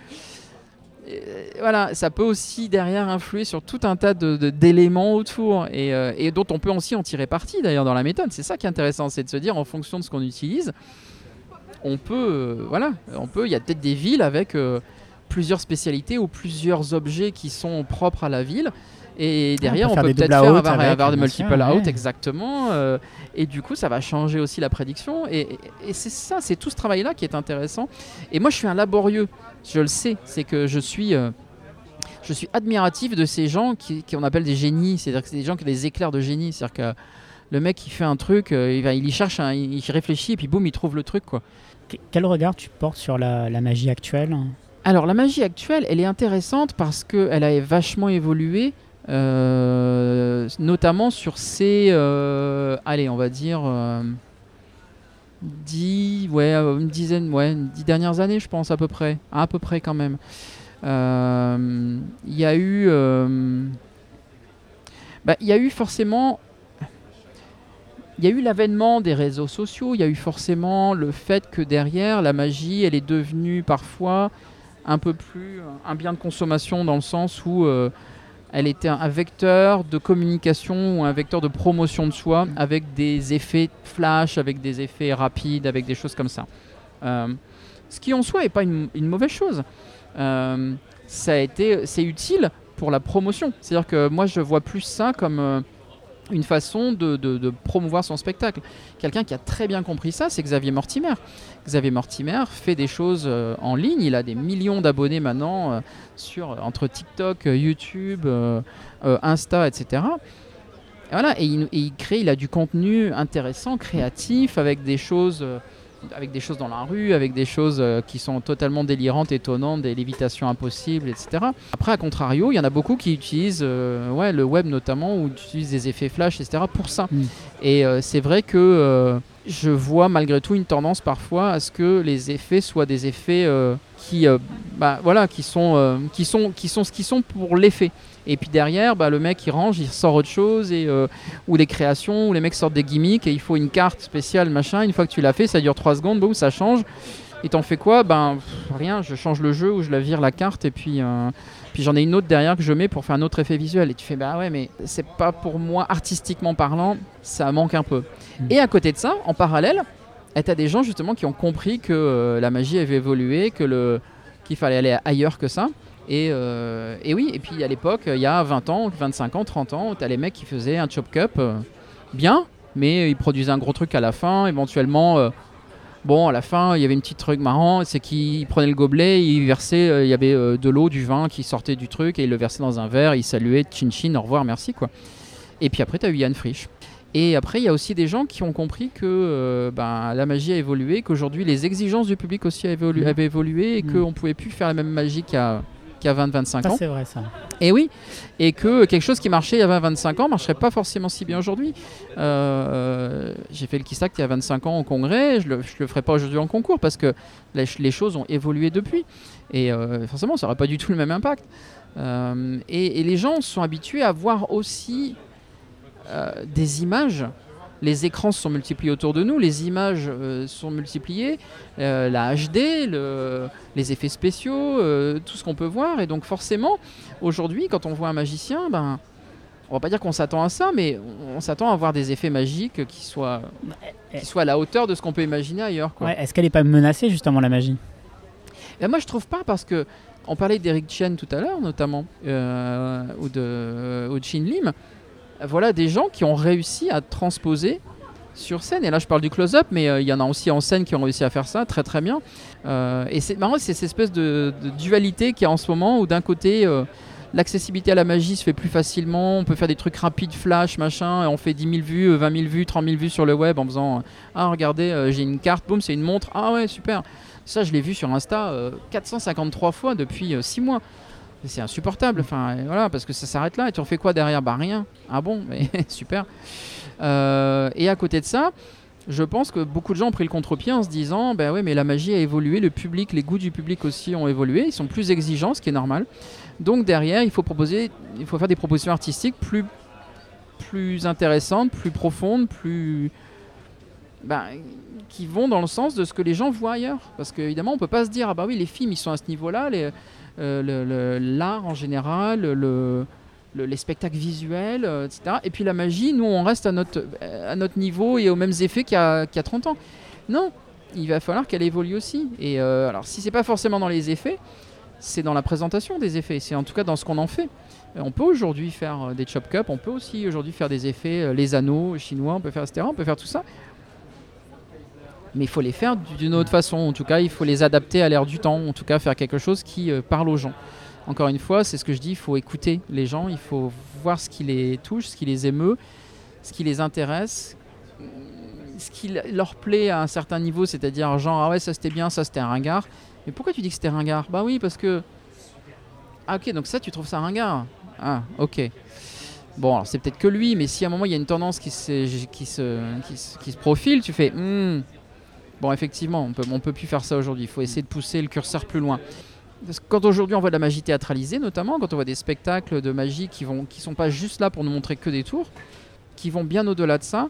voilà, ça peut aussi derrière influer sur tout un tas d'éléments de, autour euh, et, dont on peut aussi en tirer parti d'ailleurs dans la méthode. C'est ça qui est intéressant, c'est de se dire en fonction de ce qu'on utilise, on peut, euh, voilà, on peut. Il y a peut-être des villes avec plusieurs spécialités ou plusieurs objets qui sont propres à la ville. Et derrière, on, peut peut-être faire avoir, des multiple out, exactement. et du coup, ça va changer aussi la prédiction. Et, et c'est ça, c'est tout ce travail-là qui est intéressant. Et moi, je suis un laborieux je le sais, c'est que je suis, euh, je suis admiratif de ces gens qui, on appelle des génies, c'est-à-dire que c'est des gens qui ont des éclairs de génie, c'est-à-dire que le mec il fait un truc, euh, il, va, il y cherche, il réfléchit et puis boum, il trouve le truc quoi. Quel regard tu portes sur la, magie actuelle? Alors la magie actuelle, elle est intéressante parce qu'elle a vachement évolué. Euh, notamment sur ces, allez, on va dire, dix, ouais, euh, une dizaine, ouais, dix dernières années, je pense à peu près, à peu près quand même. Euh, il y a eu, euh, bah, il y a eu forcément, il y a eu l'avènement des réseaux sociaux. Il y a eu forcément le fait que derrière la magie, elle est devenue parfois un peu plus un bien de consommation dans le sens où elle était un vecteur de communication ou un vecteur de promotion de soi avec des effets flash, avec des effets rapides, avec des choses comme ça. Euh, ce qui en soi n'est pas une, mauvaise chose. Euh, ça a été, c'est utile pour la promotion. C'est-à-dire que moi je vois plus ça comme euh, une façon de, promouvoir son spectacle. Quelqu'un qui a très bien compris ça, c'est Xavier Mortimer. Xavier Mortimer fait des choses euh, en ligne. Il a des millions d'abonnés maintenant euh, sur, entre TikTok, YouTube, euh, Insta, etc. voilà, et il, il, crée, il a du contenu intéressant, créatif, avec des choses, euh, avec des choses dans la rue, avec des choses euh, qui sont totalement délirantes, étonnantes, des lévitations impossibles, etc. Après, à contrario, il y en a beaucoup qui utilisent, euh, ouais, le web notamment, ou utilisent des effets flash, etc. pour ça. Mm. Et c'est vrai que je vois malgré tout une tendance parfois à ce que les effets soient des effets qui, bah, voilà, qui sont, qui sont, qui sont ce qu'ils sont pour l'effet. Et puis derrière, bah, le mec il range, il sort autre chose, et, euh, ou des créations, ou les mecs sortent des gimmicks, et il faut une carte spéciale, machin. Une fois que tu l'as fait, ça dure 3 secondes, boum, ça change. Et t'en fais quoi? Ben rien, je change le jeu ou je la vire la carte, et puis, euh, puis j'en ai une autre derrière que je mets pour faire un autre effet visuel. Et tu fais, bah ouais, mais c'est pas pour moi, artistiquement parlant, ça manque un peu. Mm. Et à côté de ça, en parallèle, eh, t'as des gens justement qui ont compris que euh, la magie avait évolué, que le qu'il fallait aller ailleurs que ça. Euh, et, oui, et puis à l'époque, il y a 20 ans, 25 ans, 30 ans, tu as les mecs qui faisaient un chop cup euh, bien, mais ils produisaient un gros truc à la fin, éventuellement. Euh, bon, à la fin, il y avait une petite truc marrant, c'est qu'ils prenaient le gobelet, ils versaient, il y avait de l'eau, du vin qui sortait du truc, et ils le versaient dans un verre, ils saluaient, chin chin, au revoir, merci quoi. Et puis après, tu as eu Yann Frisch. Et après, il y a aussi des gens qui ont compris que ben, la magie a évolué, qu'aujourd'hui les exigences du public aussi avaient évolué, mmh. avaient évolué et mmh. qu'on ne pouvait plus faire la même magie qu'à il y a 20-25 ans. C'est vrai ça. Et oui, et que quelque chose qui marchait il y a 20-25 ans ne marcherait pas forcément si bien aujourd'hui. Euh, j'ai fait le Kiss il y a 25 ans au congrès, je ne le, le, ferai pas aujourd'hui en concours parce que les, choses ont évolué depuis. Et euh, forcément, ça n'aurait pas du tout le même impact. Euh, et, et, les gens sont habitués à voir aussi des images les écrans sont multipliés autour de nous, les images euh, sont multipliées, euh, la HD, les effets spéciaux, euh, tout ce qu'on peut voir. Et donc forcément, aujourd'hui, quand on voit un magicien, ben, on va pas dire qu'on s'attend à ça, mais on s'attend à voir des effets magiques qui soient, qui soient à la hauteur de ce qu'on peut imaginer ailleurs. Est-ce qu'elle n'est pas menacée justement la magie? Ben, Moi je trouve pas parce que on parlait d'Eric Chen tout à l'heure notamment, ou, de, ou de Shin Lim voilà des gens qui ont réussi à transposer sur scène. Et là, je parle du close-up, mais euh, il y en a aussi en scène qui ont réussi à faire ça très très bien. Euh, et c'est marrant, c'est cette espèce de, dualité qui y a en ce moment où d'un côté, euh, l'accessibilité à la magie se fait plus facilement. On peut faire des trucs rapides, flash, machin. Et on fait 10 000 vues, 20 000 vues, 30 000 vues sur le web en faisant Ah, regardez, j'ai une carte, boum, c'est une montre. Ah ouais, super. Ça, je l'ai vu sur Insta 453 fois depuis 6 mois c'est insupportable. Enfin, voilà, parce que ça s'arrête là. Et tu en fais quoi derrière? Bah rien. Ah bon, mais [laughs] super. Euh, et à côté de ça, je pense que beaucoup de gens ont pris le contre-pied en se disant, ben ouais, mais la magie a évolué, le public, les goûts du public aussi ont évolué, ils sont plus exigeants, ce qui est normal. Donc derrière, il faut proposer, il faut faire des propositions artistiques plus, plus intéressantes, plus profondes, plus, ben, qui vont dans le sens de ce que les gens voient ailleurs. Parce qu'évidemment, on peut pas se dire, ah bah oui, les films, ils sont à ce niveau-là, l'art en général, le, les spectacles visuels, euh, etc. Et puis la magie, nous, on reste à notre, à notre niveau et aux mêmes effets qu'il y, a 30 ans. Non, il va falloir qu'elle évolue aussi. Et euh, alors, si c'est pas forcément dans les effets, c'est dans la présentation des effets. C'est en tout cas dans ce qu'on en fait. On peut aujourd'hui faire des chop cup, on peut aussi aujourd'hui faire des effets, les anneaux chinois, on peut faire etc. On peut faire tout ça mais il faut les faire d'une autre façon. En tout cas, il faut les adapter à l'ère du temps. En tout cas, faire quelque chose qui euh, parle aux gens. Encore une fois, c'est ce que je dis, il faut écouter les gens, il faut voir ce qui les touche, ce qui les émeut, ce qui les intéresse, ce qui leur plaît à un certain niveau, c'est-à-dire genre, ah ouais, ça c'était bien, ça c'était un ringard. Mais pourquoi tu dis que c'était ringard? Bah oui, parce que... Ah ok, donc ça, tu trouves ça ringard? Ah, ok. Bon, alors c'est peut-être que lui, mais si à un moment il y a une tendance qui se, qui se, qui se, profile, tu fais... Hmm, Bon, effectivement, on peut, peut plus faire ça aujourd'hui. Il faut essayer de pousser le curseur plus loin. quand aujourd'hui on voit de la magie théâtralisée, notamment quand on voit des spectacles de magie qui vont, qui sont pas juste là pour nous montrer que des tours, qui vont bien au-delà de ça.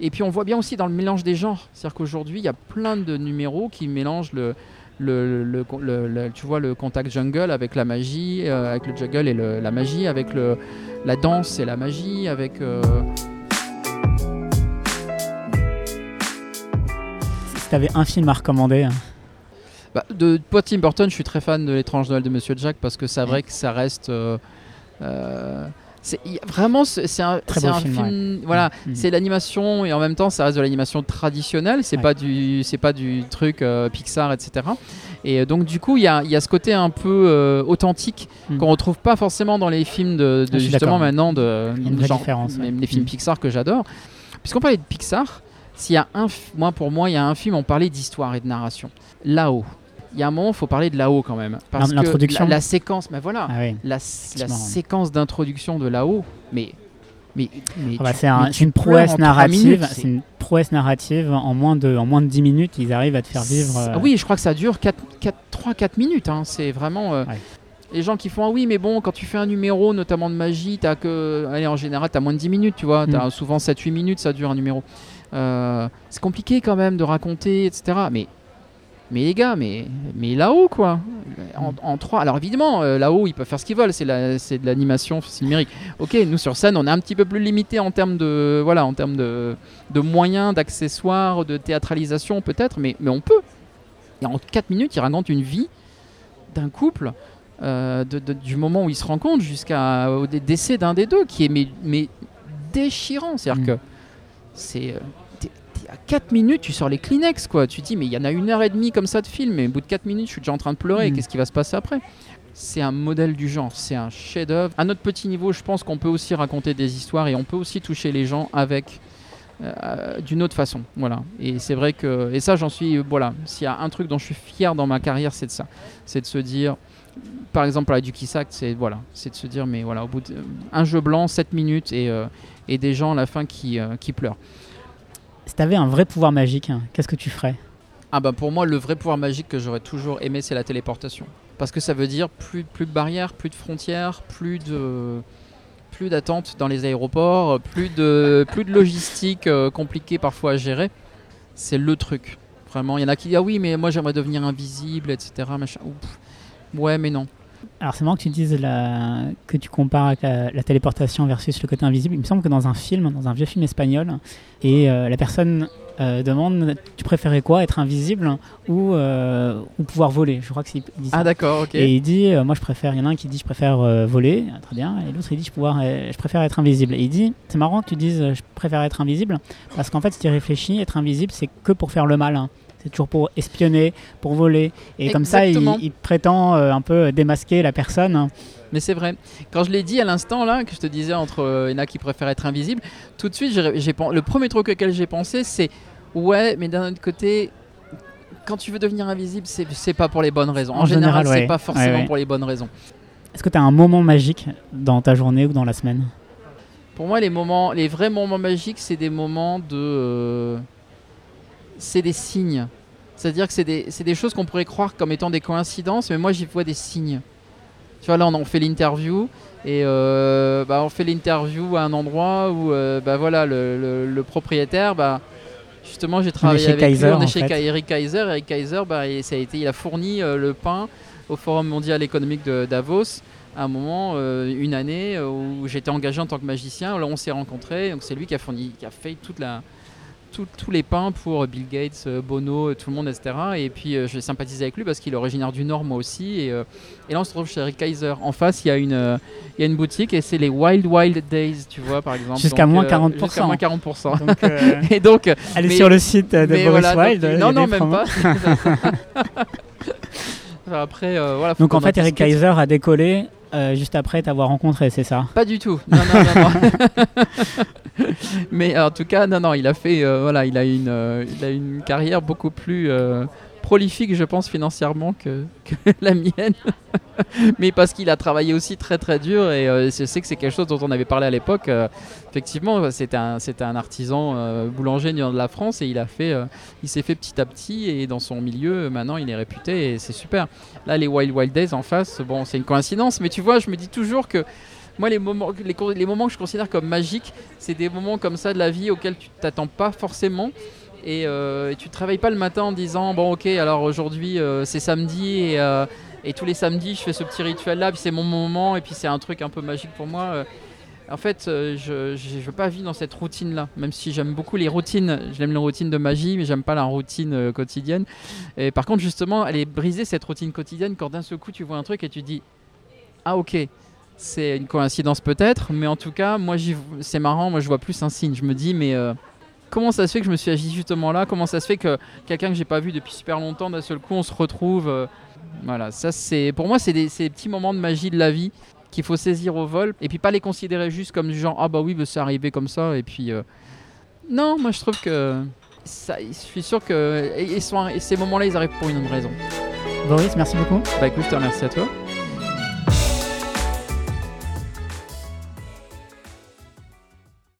Et puis on voit bien aussi dans le mélange des genres, c'est-à-dire qu'aujourd'hui il y a plein de numéros qui mélangent le, tu vois le contact jungle avec la magie, euh, avec le jungle et la magie, avec la danse et la magie, avec euh, tu avais un film à recommander hein. bah, De pour Tim Burton, je suis très fan de L'étrange Noël de Monsieur Jack parce que c'est vrai que ça reste. Euh, euh, c'est vraiment c'est un, Très un film, film, voilà Mhm. c'est l'animation et en même temps ça reste de l'animation traditionnelle c'est Ouais. pas du c'est pas du truc euh, Pixar etc et donc du coup il y a, y a ce côté un peu euh, authentique Mhm. qu'on retrouve pas forcément dans les films de, de Ah, justement maintenant de genre, ouais. les films Mhm. Pixar que j'adore puisqu'on parlait de Pixar s'il y a un moi pour moi il y a un film on parlait d'histoire et de narration là-haut il y a un moment il faut parler de là-haut quand même parce que L'introduction. la, la séquence mais voilà Ah oui. la, séquence d'introduction de là-haut, mais. mais, mais Ah bah, c'est un- une prouesse narrative. C'est une prouesse narrative en moins de en moins de 10 minutes, ils arrivent à te faire vivre. euh, Oui, je crois que ça dure 3-4 minutes. hein, C'est vraiment. euh, Ouais. Les gens qui font Ah oui, mais bon, quand tu fais un numéro, notamment de magie, t'as que. Allez, en général, t'as moins de 10 minutes, tu vois. T'as Mm. souvent 7-8 minutes, ça dure un numéro. Euh, c'est compliqué quand même de raconter, etc. Mais. Mais les gars, mais, mais là-haut quoi, en, en 3. Alors évidemment, euh, là-haut ils peuvent faire ce qu'ils veulent, c'est la- c'est de l'animation numérique. Ok, nous sur scène on est un petit peu plus limité en termes de, voilà, en termes de, de moyens, d'accessoires, de théâtralisation peut-être, mais, mais on peut. Et en 4 minutes, il raconte une vie d'un couple, euh, de- de- du moment où ils se rencontrent jusqu'au dé- décès d'un des deux, qui est mais, mais déchirant. C'est-à-dire Mm. que c'est. euh, à 4 minutes, tu sors les Kleenex, quoi. Tu te dis, mais il y en a une heure et demie comme ça de film, mais au bout de 4 minutes, je suis déjà en train de pleurer. Mm. Qu'est-ce qui va se passer après? C'est un modèle du genre, c'est un chef-d'œuvre. À notre petit niveau, je pense qu'on peut aussi raconter des histoires et on peut aussi toucher les gens avec euh, d'une autre façon. Voilà. Et c'est vrai que et ça, j'en suis voilà. S'il y a un truc dont je suis fier dans ma carrière, c'est de ça, c'est de se dire, par exemple, à du Kiss Act, c'est voilà, c'est de se dire, mais voilà, au bout d'un jeu blanc, 7 minutes et euh, et des gens à la fin qui euh, qui pleurent. Si t'avais un vrai pouvoir magique, hein, qu'est-ce que tu ferais? Ah bah pour moi le vrai pouvoir magique que j'aurais toujours aimé c'est la téléportation. Parce que ça veut dire plus, plus de barrières, plus de frontières, plus de plus d'attente dans les aéroports, plus de [laughs] plus de logistique euh, compliquée parfois à gérer. C'est le truc. Vraiment, il y en a qui disent ah oui mais moi j'aimerais devenir invisible etc. Machin. Ouf. Ouais mais non. Alors c'est marrant que tu dises la... que tu compares avec la, la téléportation versus le côté invisible. Il me semble que dans un film, dans un vieux film espagnol, et euh, la personne euh, demande tu préférais quoi, être invisible ou, euh, ou pouvoir voler? Je crois que c'est. Ah d'accord ok. Et il dit, euh, moi je préfère, il y en a un qui dit je préfère voler, ah, très bien, et l'autre il dit je, pouvoir, je préfère être invisible. Et il dit, c'est marrant que tu dises je préfère être invisible, parce qu'en fait si tu réfléchis, être invisible c'est que pour faire le mal. hein. C'est toujours pour espionner, pour voler. Et comme ça, il, prétend euh, un peu démasquer la personne. Mais c'est vrai. Quand je l'ai dit à l'instant là, que je te disais entre euh, il y en a qui préfèrent être invisible, tout de suite, le premier truc auquel j'ai pensé, c'est ouais, mais d'un autre côté, quand tu veux devenir invisible, c'est, c'est pas pour les bonnes raisons. En, En général, général, c'est ouais. pas forcément Ouais, ouais. pour les bonnes raisons. Est-ce que tu as un moment magique dans ta journée ou dans la semaine? Pour moi, les moments, les vrais moments magiques, c'est des moments de, euh, c'est des signes. C'est-à-dire que c'est des, choses qu'on pourrait croire comme étant des coïncidences, mais moi j'y vois des signes. Tu vois, là on fait l'interview et euh, bah, on fait l'interview à un endroit où euh, bah, voilà, le, le- le propriétaire, bah, justement j'ai travaillé chez avec Kaiser, lui, on est en chez fait. Eric Kaiser. Eric Kaiser, et ça a été, il a fourni euh, le pain au Forum mondial économique de Davos à un moment, euh, une année euh, où j'étais engagé en tant que magicien. Là, on s'est rencontrés. Donc, c'est lui qui a fourni, qui a fait toute la, tout- tous les pains pour Bill Gates, euh, Bono, euh, tout le monde, etc. Et puis, euh, j'ai sympathisé avec lui parce qu'il est originaire du Nord, moi aussi. Et, euh, et là, on se retrouve chez Eric Kaiser. En face, il y a une, euh, il y a une boutique et c'est les Wild Wild Days, tu vois, par exemple. Jusqu'à moins euh, 40%. Jusqu'à moins 40%. Donc, [laughs] Et donc, allez Mais- sur le site de Boris voilà, donc, a non, non, même promos. pas. [laughs] Après, voilà. Donc en fait, Eric. Kaiser a décollé euh, juste après t'avoir rencontré, c'est ça? Pas du tout. Non, non, non. [laughs] Mais en tout cas, non, non, il a fait, euh, voilà, il a une, euh, il a une carrière beaucoup plus prolifique, je pense, financièrement que, [laughs] la mienne. [laughs] Mais parce qu'il a travaillé aussi très très dur et euh, je sais que c'est quelque chose dont on avait parlé à l'époque. euh, effectivement, c'était un, un artisan euh, boulanger de la France et il a fait, euh, il s'est fait petit à petit et dans son milieu, maintenant, il est réputé et c'est super. Là, les Wild Wild Days en face, bon, c'est une coïncidence, mais tu vois, je me dis toujours que moi, les moments, les moments que je considère comme magiques, c'est des moments comme ça de la vie auxquels tu t'attends pas forcément. Et, euh, et tu travailles pas le matin en disant bon ok alors aujourd'hui euh, c'est samedi et, euh, et tous les samedis je fais ce petit rituel là puis c'est mon moment et puis c'est un truc un peu magique pour moi. En fait je, je, je veux pas vivre dans cette routine là même si j'aime beaucoup les routines j'aime les routines de magie mais j'aime pas la routine quotidienne et par contre justement elle est brisée cette routine quotidienne quand d'un seul coup tu vois un truc et tu dis ah ok c'est une coïncidence peut-être, mais en tout cas, moi, c'est marrant, moi je vois plus un signe. Je me dis, mais comment ça se fait que je me suis agi justement là? Comment ça se fait que quelqu'un que j'ai pas vu depuis super longtemps, d'un seul coup, on se retrouve euh, Voilà, ça c'est pour moi, c'est des, petits moments de magie de la vie qu'il faut saisir au vol et puis pas les considérer juste comme du genre ah bah oui, bah, c'est arrivé comme ça et puis euh, non, moi je trouve que ça, je suis sûr que et, et ces moments-là, ils arrivent pour une raison. Boris, merci beaucoup. Bah écoute, je te remercie à toi.